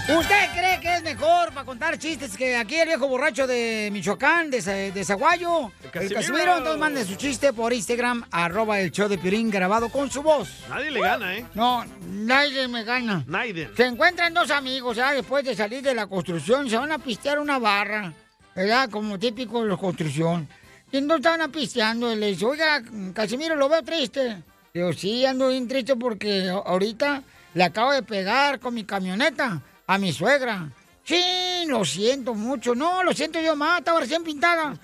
¿Usted cree que es mejor para contar chistes que aquí el viejo borracho de Michoacán, de, de Zaguayo? El Casimiro. Casimiro, entonces mande su chiste por Instagram, arroba el show de Pirín grabado con su voz. Nadie le gana, ¿eh? No, nadie me gana. Nadie. Se encuentran dos amigos, ya después de salir de la construcción, se van a pistear una barra, ¿verdad? Como típico de la construcción. Y entonces estaban pisteando y le dice, oiga, Casimiro, lo veo triste. Digo, sí, ando bien triste porque ahorita le acabo de pegar con mi camioneta a mi suegra. Sí, lo siento mucho. No, lo siento yo más, estaba recién pintada.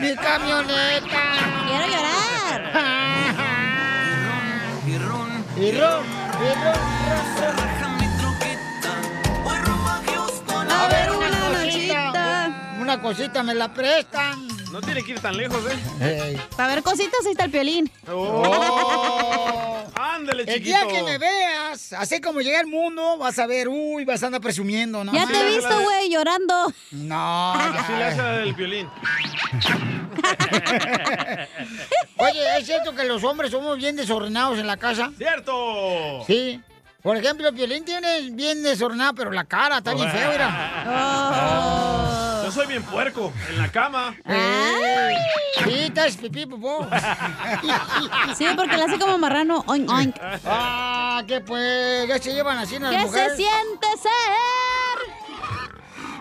mi camioneta. Quiero llorar. Y ron, y ron, Una cosita, me la prestan. No tiene que ir tan lejos, ¿eh? Para ver cositas, ahí está el piolín. Oh. Ándale, El chiquito. día que me veas, así como llegué al mundo, vas a ver, uy, vas a andar presumiendo, ¿no? Ya te he visto, güey, llorando. No. Así le hace el violín. Oye, ¿es cierto que los hombres somos bien desordenados en la casa? ¡Cierto! Sí. Por ejemplo, el violín tiene bien desordenada, pero la cara está bien fea, mira. Yo soy bien puerco. En la cama. Ey. Sí, estás pipí, popó. Sí, porque le hace como marrano. Oink, oink. Ah, ¿qué pues? Ya se llevan así las ¿Qué mujeres. se siente ser?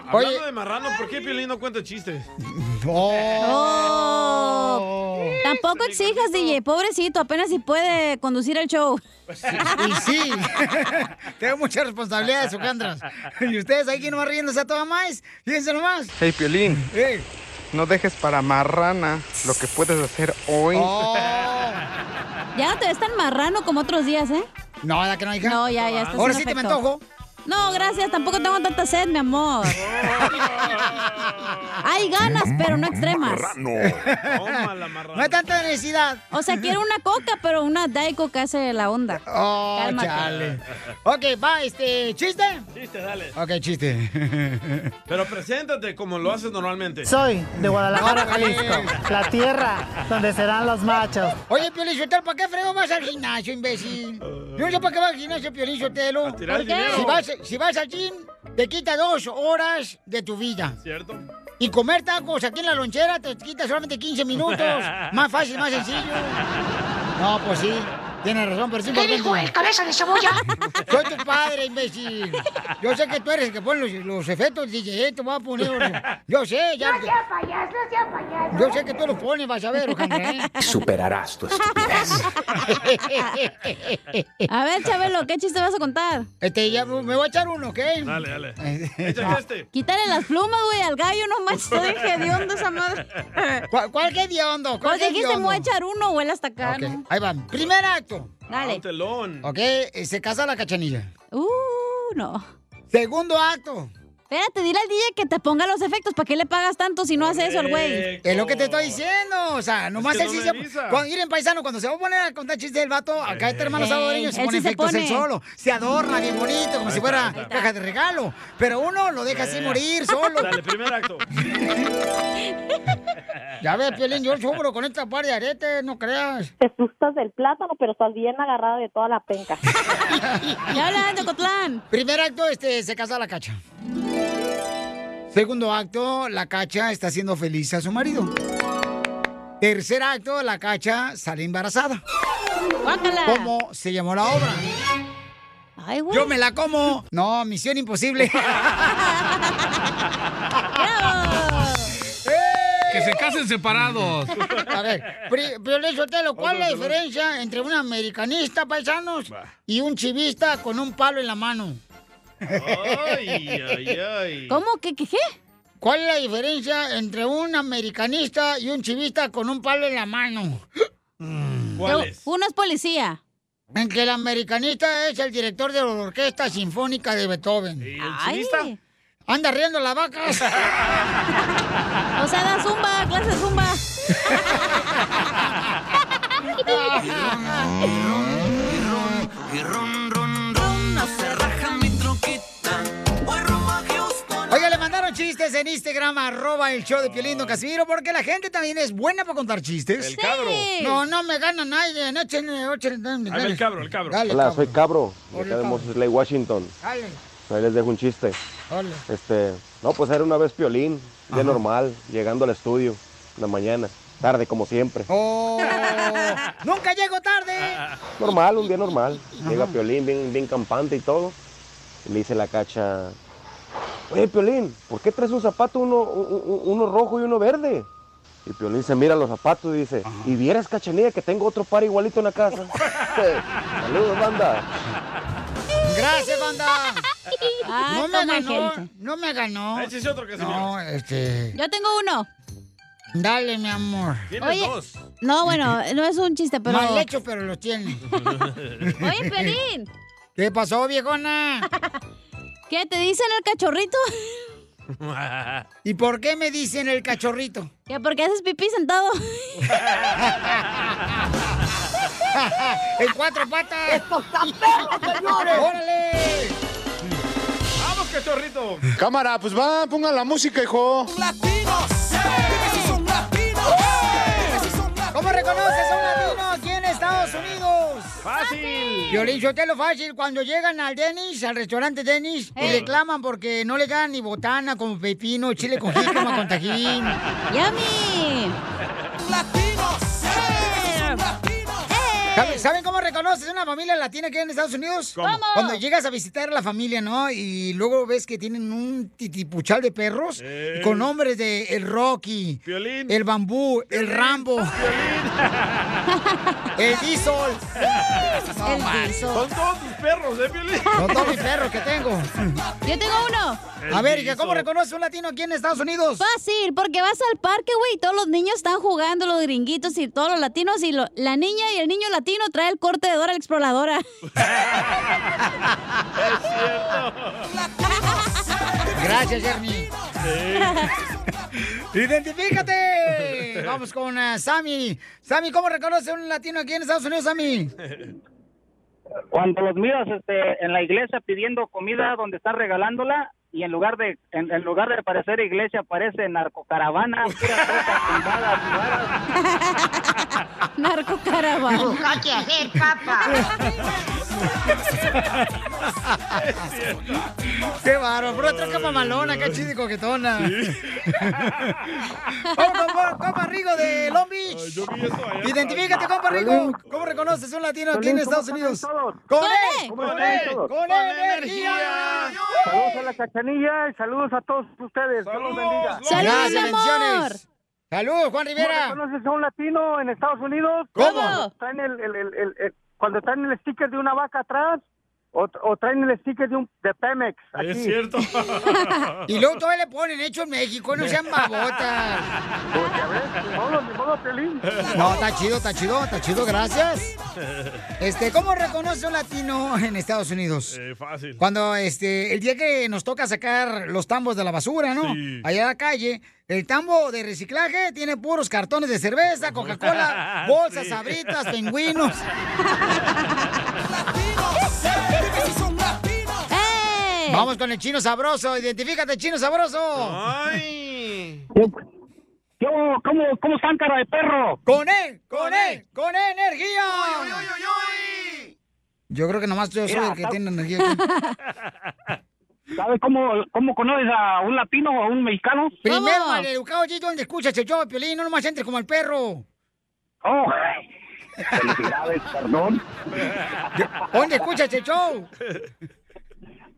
Hablando de marrano, ¿por qué Piolín no cuenta chistes? Oh. Tampoco exijas, DJ. Pobrecito, apenas si puede conducir el show. Y sí, tengo muchas responsabilidades, Socandras. Y ustedes ahí que no van riéndose a toda más, fíjense nomás. Hey, Piolín, Ey. no dejes para marrana lo que puedes hacer hoy. Oh. Ya no te ves tan marrano como otros días, ¿eh? No, ¿ya que no, hija? No, ya, ya estás Ahora sí te me antojo. No, gracias, tampoco tengo tanta sed, mi amor. Hay ganas, pero no extremas. No hay tanta necesidad. O sea, quiero una coca, pero una Diet Coke hace la onda. Oh, Cálmate. chale. Ok, va, este, ¿chiste? Chiste, dale. Ok, chiste. Pero preséntate como lo haces normalmente. Soy de Guadalajara, Jalisco, la tierra donde serán los machos. Oye, Piolín Sotelo, ¿para qué frego vas al gimnasio, imbécil? Yo no sé para qué vas al gimnasio, Piolín Sotelo. ¿Por qué? dinero. Si vas, si vas al gym, te quita dos horas de tu vida. ¿Cierto? Y comer tacos aquí en la lonchera te quita solamente 15 minutos. Más fácil, más sencillo. No, pues sí. Tienes razón, pero sí. ¿Qué dijo el cabeza de cebolla? Soy tu padre, imbécil. Yo sé que tú eres el que pone los, los efectos, DJ. Te voy a poner. Yo sé, ya. No sea payaso, no sea payaso. Yo sé que tú los pones, vas a ver, Alejandra, ¿eh? Superarás tu estupidez. A ver, Chabelo, ¿qué chiste vas a contar? Este, ya me voy a echar uno, ¿ok? Dale, dale. Échate este. Quítale las plumas, güey, al gallo, no manches, estoy hediondo esa madre. ¿Cuál, cuál que hediondo? ¿Cuál Pues dijiste, me voy a echar uno, güey, hasta acá, Ok, ¿no? ahí va. Primer acto. Dale. Un telón. Ok, eh, se casa la cachanilla. Uh, no. Segundo acto. Espérate, dile al DJ que te ponga los efectos. ¿Para qué le pagas tanto si no hace eso el güey? Es lo que te estoy diciendo. O sea, nomás él no sí se. Cuando ir en paisano, cuando se va a poner a contar chistes del vato, acá este hermano salvadoreño se pone sí se efectos él solo. Se adorna bien bonito, como si fuera caja de regalo. Pero uno lo deja así morir solo. Dale, primer acto. Ya ves, Piolín, yo sufro con esta par de aretes, no creas. Te asustas del plátano, pero estás bien agarrada de toda la penca. Ya habla de Cotlán. Primer acto, este, se casa la cacha. Segundo acto, la cacha está haciendo feliz a su marido. Tercer acto, la cacha sale embarazada. Guácala. ¿Cómo se llamó la obra? Ay, güey. Yo me la como. No, misión imposible. Que se casen separados. A ver, Pri- Piolín Sotelo, ¿cuál es la diferencia entre un americanista, paisanos, y un chivista con un palo en la mano? Ay, ay, ay. ¿Cómo? ¿Qué, qué, qué? ¿Cuál es la diferencia entre un americanista y un chivista con un palo en la mano? ¿Cuál es? Uno es policía. En que el americanista es el director de la Orquesta Sinfónica de Beethoven. ¿Y el chivista? Anda riendo las vacas. O sea, da zumba, clase zumba. chistes en Instagram, arroba el show de Piolín, don Casimiro, porque la gente también es buena para contar chistes. El cabro. Sí. No, no me gana nadie. Échenle, échenle, dale. el cabro, el cabro. Dale, Hola, cabro. soy Cabro, Hola, acá de Lake, Washington. Dale, Ahí les dejo un chiste. dale. Este, no, pues era una vez Piolín, de normal, llegando al estudio, en la mañana, tarde como siempre. Oh, nunca llego tarde. Normal, un día normal. Llega Piolín bien, bien campante y todo. Y le dice la cacha, oye Piolín, ¿por qué traes un zapato, uno, uno rojo y uno verde? Y Piolín se mira los zapatos y dice, ¿y vieras cachanilla que tengo otro par igualito en la casa? Saludos, banda. Gracias, banda. Ah, no me ganó, gente. no me ganó. Échese otro, Casimiro. No, este. Yo tengo uno. Dale, mi amor. Tienes Oye, dos. No, bueno, no es un chiste, pero. Mal hecho, pero los tiene. Oye, Pelín, ¿Qué pasó, viejona? ¿Qué te dicen el cachorrito? ¿Y por qué me dicen el cachorrito? Que porque haces pipí sentado. en cuatro patas. ¡Esto está perro, señores! ¡Órale! ¡Vamos, cachorrito! Cámara, pues va, pongan la música, hijo. ¿Cómo reconoces a un latino ¡Fácil! Violín Sotelo fácil, cuando llegan al Denis, al restaurante Denis, y reclaman porque no le dan ni botana como pepino, chile con jícama con tajín. ¡Yummy! ¿Saben, saben cómo reconoces una familia latina que en Estados Unidos? ¿Cómo? Cuando llegas a visitar a la familia, ¿no? Y luego ves que tienen un titipuchal de perros Eh. con nombres de el Rocky, Piolín. el Bambú, el Rambo, el Diesel. No, El man. Diesel. Son todos tus perros, ¿eh, Piolín? Son todos mis perros que tengo. Yo tengo uno. A ver, hija, ¿cómo reconoces un latino aquí en Estados Unidos? Fácil, porque vas al parque, güey, y todos los niños están jugando, los gringuitos y todos los latinos, y lo- la niña y el niño latino trae el corte de Dora la exploradora. Gracias, Jeremy. ¡Identifícate! Vamos con ah, Sammy. Sammy, ¿cómo reconoce un latino aquí en Estados Unidos, Sammy? Cuando los miras este, en la iglesia pidiendo comida donde están regalándola y en lugar de en, en lugar de parecer iglesia parece narcocaravana. Narcocaravana. Busca qué hacer, papá. ¡Qué troca mamalona, qué chido y coquetona. Vamos compa Rigo de Long Beach. Yo vi eso allá. Identifícate, compa Rigo. ¿Cómo reconoces un latino aquí en Estados Unidos? ¡Con él! ¿Cómo ¡Con él! ¡Con energía! Saludos a la cachanilla y saludos a todos ustedes. Dios los bendiga. ¡Saludos, Gracias, amor! bendiciones. Saludos, Juan ¿Cómo Rivera. reconoces a un latino en Estados Unidos? ¿Cómo? Cuando traen el, el- el- el- el- cuando traen el sticker de una vaca atrás o, o traen el sticker de un de Pemex. Aquí. Es cierto. Y luego todavía le ponen hecho en México, no sean babotas. Pues ya ves, ni modo, ni modo, Piolín. No, está chido, está chido, está chido, gracias. Este, ¿cómo reconoce un latino en Estados Unidos? Eh, fácil. Cuando este, el día que nos toca sacar los tambos de la basura, ¿no? Sí. Allá a la calle, el tambo de reciclaje tiene puros cartones de cerveza, Coca-Cola, bolsas, Sí. sabritas, pingüinos. Vamos con el chino sabroso, identifícate, chino sabroso. ¡Ay! Yo, ¿cómo, ¿Cómo están, cara de perro? Con él, con él, con energía. Yo creo que nomás yo soy Mira, el que tiene energía. aquí. ¿Sabes cómo, cómo conoces a un latino o a un mexicano? Primero, ¿Cómo? maleducado, allí donde escuchas el show de Piolín, no nomás entres como el perro. Oh, felicidades, perdón. ¿Dónde escuchas el show?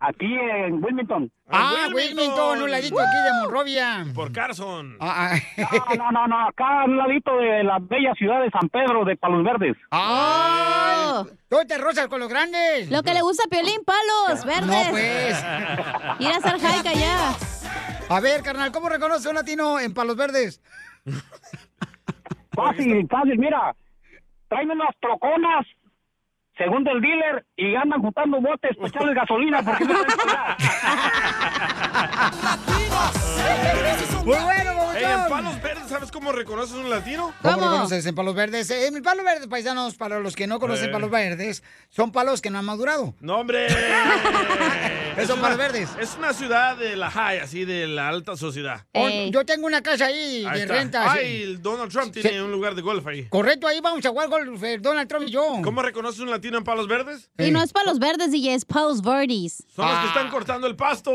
Aquí en Wilmington. Ah, Wilmington. Wilmington, un ladito aquí de Monrovia. Por Carson. Ah, ah. No, no, no, no, acá al ladito de la bella ciudad de San Pedro de Palos Verdes. ¡Ay! ¿Tú te rozas con los grandes? Lo que le gusta a Piolín, palos verdes. No, pues. Ir a hacer hike allá. A ver, carnal, ¿cómo reconoce un latino en Palos Verdes? Fácil, fácil, mira. Traen unas troconas, según el dealer, y andan juntando botes para echarle gasolina porque no pagar. Muy bueno, Ey, en. Palos Verdes, ¿sabes cómo reconoces un latino? ¿Cómo reconoces en palos verdes? Eh, En palos verdes, paisanos, para los que no conocen Eh. palos verdes, son palos que no han madurado. No, hombre. Esos son palos verdes. Es una ciudad de la high, así de la alta sociedad. Oh, Yo tengo una casa ahí Ahí de está. renta. sí. Ay, el Donald Trump tiene un lugar de golf ahí. Correcto, ahí vamos a jugar golf, eh, Donald Trump y yo. ¿Cómo reconoces un latino en Palos Verdes? Y no es para los verdes, DJ, es Palos Verdes. Son los que están cortando el pasto.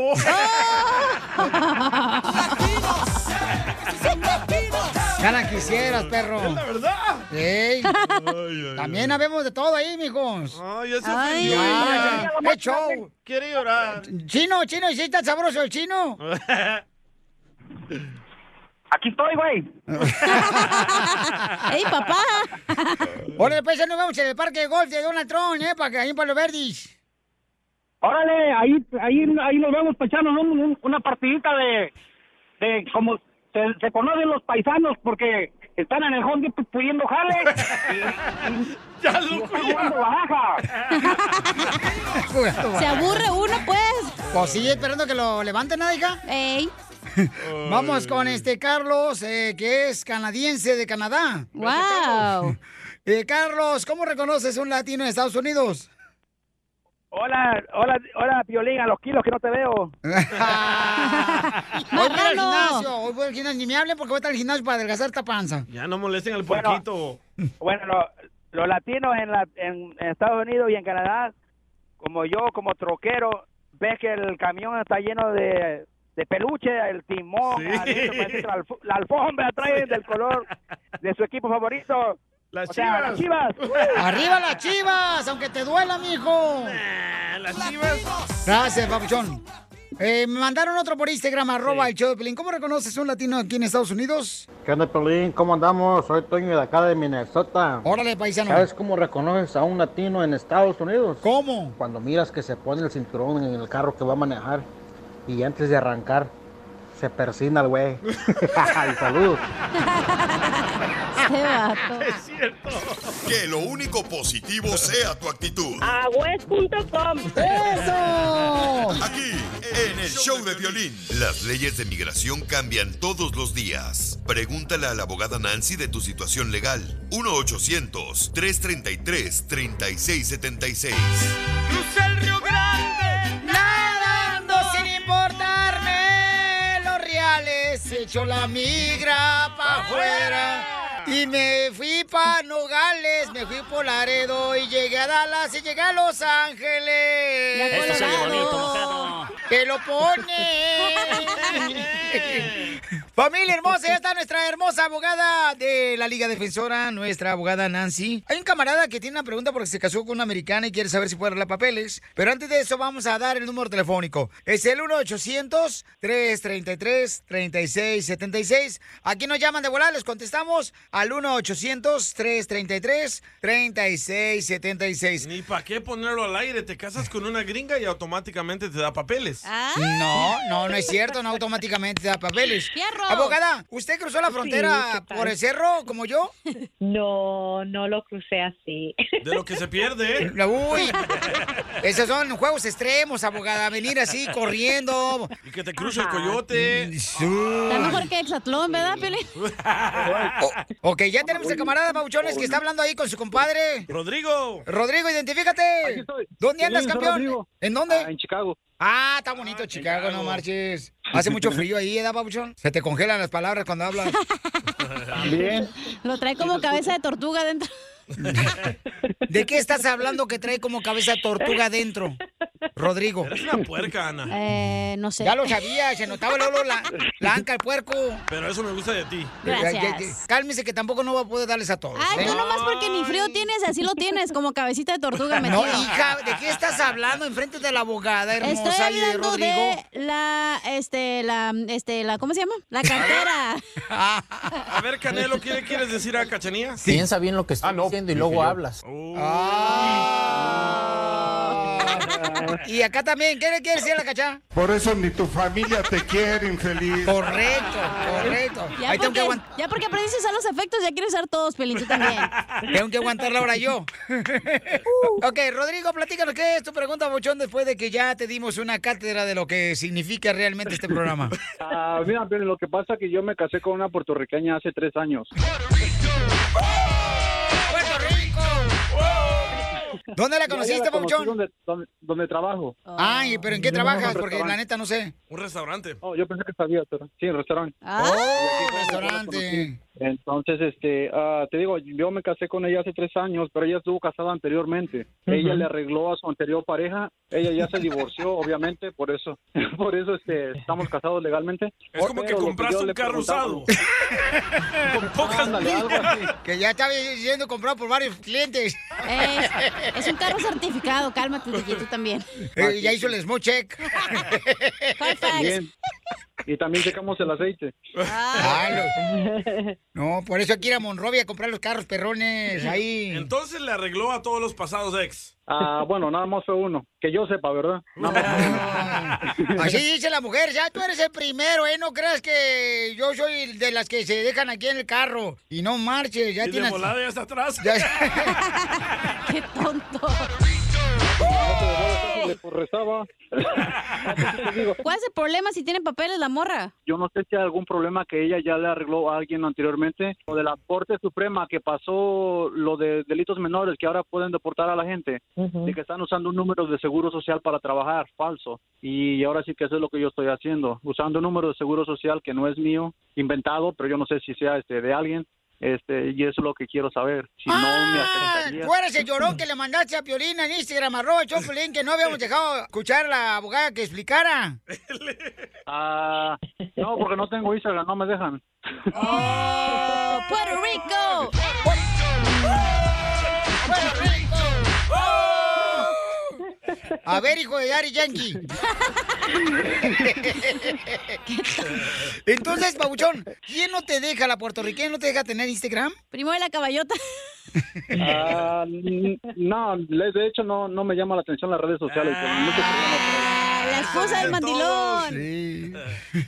Gana quisieras, perro. Es la verdad. Ey. ay, También habemos de todo ahí, mijos. Ay, ya se Ay, ya. ¡Qué show! Quiere llorar. Chino, chino, ¿y si está sabroso el chino? Aquí estoy, güey. ¡Ey, papá! Órale, pues ya nos vemos en el parque de golf de Donald Trump, ¿eh? Para que ahí en Palo Verdes. Órale, ahí, ahí, ahí nos vemos para echarnos un- un- una partidita de, de como se, se conocen los paisanos porque están en el Depot pudiendo jale. ya lo jugando baraja. Se aburre uno, pues. Pues sí, esperando que lo levanten, ¿no, hija? Ey. Vamos con este Carlos, eh, que es canadiense de Canadá. Wow. Eh, Carlos, ¿cómo reconoces un latino en Estados Unidos? Hola, hola, hola, Piolín, a los kilos que no te veo. Hoy voy al gimnasio, hoy voy al gimnasio. Ni me hablen porque voy a estar al gimnasio para adelgazar esta panza. Ya no molesten al Bueno. puerquito. Bueno, lo- los latinos en, la, en, en Estados Unidos y en Canadá, como yo, como troquero, ves que el camión está lleno de, de peluche, el timón, Sí. adentro, parece que la, alfo- la alfombra trae del color de su equipo favorito. Las O sea, las chivas. ¡Arriba las chivas! Aunque te duela, mijo. las chivas. Gracias, papuchón. Eh, me mandaron otro por Instagram, arroba el show de Pelín. ¿Cómo reconoces un latino aquí en Estados Unidos? ¿Qué onda, Pelín? ¿Cómo andamos? Soy Toño de acá de Minnesota. Órale, paisano. ¿Sabes cómo reconoces a un latino en Estados Unidos? ¿Cómo? Cuando miras que se pone el cinturón en el carro que va a manejar y antes de arrancar se persina el güey. y saludos. Es cierto. Que lo único positivo sea tu actitud. Agüez.com. ¡Eso! Aquí, en el show de violín. Las leyes de migración cambian todos los días. Pregúntale a la abogada Nancy de tu situación legal. 1-800-333-3676. Crucé el Río Grande nadando sin importarme los reales. Echo la migra pa' afuera. Y me fui pa' Nogales, me fui por Laredo y llegué a Dallas y llegué a Los Ángeles. Se oye bonito, mojado. Que lo pone. Familia hermosa, ya está nuestra hermosa abogada de la Liga Defensora, nuestra abogada Nancy. Hay un camarada que tiene una pregunta porque se casó con una americana y quiere saber si puede arreglar papeles. Pero antes de eso vamos a dar el número telefónico. Es el 1-800-333-3676. Aquí nos llaman de volar, les contestamos al 1-800-333-3676. Ni para qué ponerlo al aire. Te casas con una gringa y automáticamente te da papeles. No, no, no es cierto, no automáticamente da papeles. ¡Fierro! Abogada, ¿usted cruzó la frontera por el cerro como yo? No, no lo crucé así. De lo que se pierde. Uy, esos son juegos extremos, abogada. Venir así corriendo. Y que te cruce el coyote. Está mejor que Exatlón, ¿verdad, Pili? Ok, ya tenemos el camarada Pauchones que está hablando ahí con su compadre. Rodrigo. Rodrigo, identifícate. ¿Dónde andas, campeón? Rodrigo. ¿En dónde? en Chicago. Ah, está bonito Chicago, no marches. Hace mucho frío ahí, ¿eh, Pabuchón? Se te congelan las palabras cuando hablas. Bien. Lo trae como cabeza de tortuga dentro. ¿De qué estás hablando que trae como cabeza tortuga adentro? Rodrigo. Eres una puerca, Ana. Eh, no sé. Ya lo sabía, se notaba luego la, la anca, el puerco. Pero eso me gusta de ti. Ya, ya, ya. Cálmese que tampoco no va a poder darles a todos. Ay, ¿eh? tú nomás porque ni frío tienes, así lo tienes, como cabecita de tortuga No, metido. hija, ¿de qué estás hablando enfrente de la abogada hermosa Estoy y de hablando Rodrigo? de la, este, la, este, la, ¿cómo se llama? La cartera. A ver, Canelo, ¿qué le quieres decir a Cachanía? Piensa bien lo que estás diciendo y luego hablas. Ah. Y acá también, ¿qué le quiere decir a la cacha? Por eso ni tu familia te quiere, infeliz. Correcto, correcto. Ya Ahí tengo que, porque, ya porque aprendiste a usar los efectos, ya quieres usar todos, Pelín, tú también. tengo que aguantarla ahora yo. ok, Rodrigo, platícanos qué es tu pregunta, Bochón, después de que ya te dimos una cátedra de lo que significa realmente este programa. Ah, mira, pero lo que pasa es que yo me casé con una puertorriqueña hace tres años. ¿Dónde la conociste, conocí Pabuchón? Donde, donde, donde trabajo. Ay, ¿pero en qué trabajas? un Porque la neta no sé. Un restaurante. Oh, yo pensé que sabía, pero sí, el restaurante. ¡Oh, restaurante! Entonces, este, ah, te digo, yo me casé con ella hace tres años, pero ella estuvo casada anteriormente. Ella Ujú. le arregló a su anterior pareja, ella ya se divorció, obviamente, por eso, por eso, este, estamos casados legalmente. Es como que compraste yo un carro usado. Con pocas Ándale, algo así. Que ya estaba siendo comprado por varios clientes. Es, es un carro certificado, cálmate, tú también. Eh, ya hizo el smoke check. También. Y también checamos el aceite. Ah, No, por eso hay que ir a Monrovia a comprar los carros perrones ahí. Entonces le arregló a todos los pasados ex. Ah, bueno, nada más fue uno. Que yo sepa, ¿verdad? Nada más fue uno. Así dice la mujer, ya tú eres el primero, ¿eh? No creas que yo soy de las que se dejan aquí en el carro. Y no marches, ya y de tienes... volada ya está atrás. Qué tonto. Le rezaba. ¿Cuál es el problema si tiene papeles la morra? Yo no sé si hay algún problema que ella ya le arregló a alguien anteriormente. O de la Corte Suprema que pasó lo de delitos menores que ahora pueden deportar a la gente. De que están usando un número de seguro social para trabajar, falso. Y ahora sí que eso es lo que yo estoy haciendo. Usando un número de seguro social que no es mío, inventado, pero yo no sé si sea este de alguien. Este, y eso es lo que quiero saber. Si no me Ah, afectaría. tú eres el llorón que le mandaste a Piolina en Instagram, arroba Choplin, que no habíamos dejado escuchar a la abogada que explicara. Ah, no, porque no tengo Instagram, no me dejan. ¡Oh, Puerto Rico! ¡Puerto Rico! A ver, hijo de Daddy Yankee. Entonces, Pabuchón, ¿quién no te deja, la puertorriqueña no te deja tener Instagram? Primo de la caballota. Ah, no, de hecho no, no me llama la atención las redes sociales. pero La esposa del mandilón. Sí.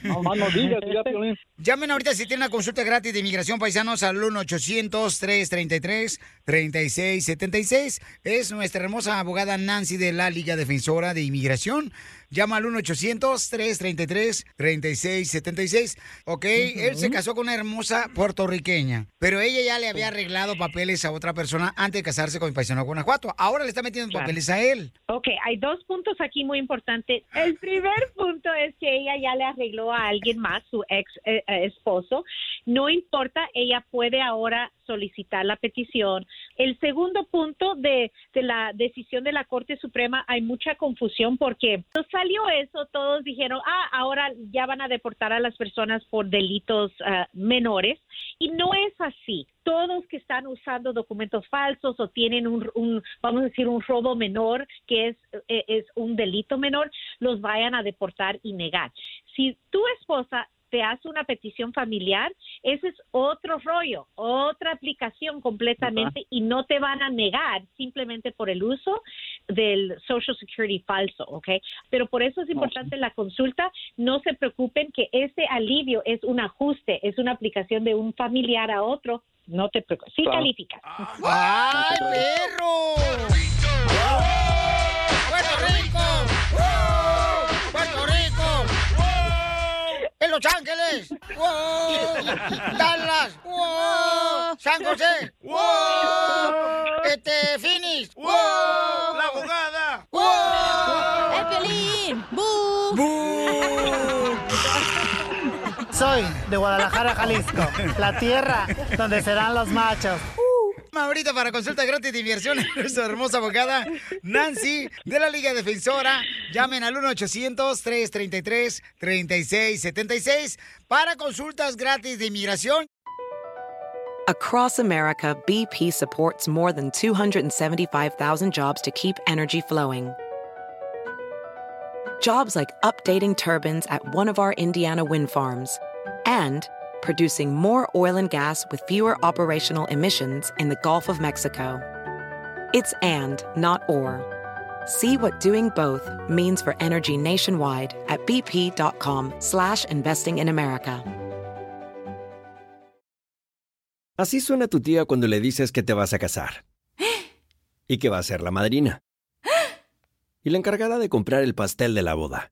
No, más no digas, ya, Piolín. Llamen ahorita si tienen una consulta gratis de inmigración paisanos al 1-800-333-3676. Es nuestra hermosa abogada Nancy de la Liga Defensora de Inmigración. Llama al 1-800-333-3676. Ok, él se casó con una hermosa puertorriqueña, pero ella ya le había arreglado papeles a otra persona antes de casarse con el paisano Guanajuato. Ahora le está metiendo Claro. papeles a él. Ok, hay dos puntos aquí muy importantes. El primer punto es ella ya le arregló a alguien más, su ex eh, eh, esposo. No importa, ella puede ahora solicitar la petición. El segundo punto de, de la decisión de la Corte Suprema, hay mucha confusión porque cuando salió eso, todos dijeron, ah, ahora ya van a deportar a las personas por delitos ah, menores. Y no es así. Todos que están usando documentos falsos o tienen un, un, vamos a decir, un robo menor, que es, eh, es un delito menor, los vayan a deportar y negar. Si tu esposa te hace una petición familiar, ese es otro rollo, otra aplicación completamente y no te van a negar simplemente por el uso del Social Security falso, ¿ok? Pero por eso es importante la consulta. No se preocupen que ese alivio es un ajuste, es una aplicación de un familiar a otro. No te preocupes. Sí Claro. calificas. ¡Ay, perro! ¡Puerto Rico! ¡En Los Ángeles! ¡Wow! ¡Dallas! ¡Wow! ¡San José! ¡Wow! ¡Este, Phoenix! ¡Wow! ¡La abogada! ¡Wow! ¡El Piolín! ¡Bu! Soy de Guadalajara, Jalisco, la tierra donde serán los machos. Ahorita para consulta gratis de inversión, nuestra hermosa abogada Nancy de la Liga Defensora. Llamen al 1-800-333-3676 para consultas gratis de inmigración. Across America, BP supports more than 275,000 jobs to keep energy flowing. Jobs like updating turbines at one of our Indiana wind farms and producing more oil and gas with fewer operational emissions in the Gulf of Mexico. It's and, not or. See what doing both means for energy nationwide at bp.com slash investing in America. Así suena tu tía cuando le dices que te vas a casar. Y que va a ser la madrina. Y la encargada de comprar el pastel de la boda.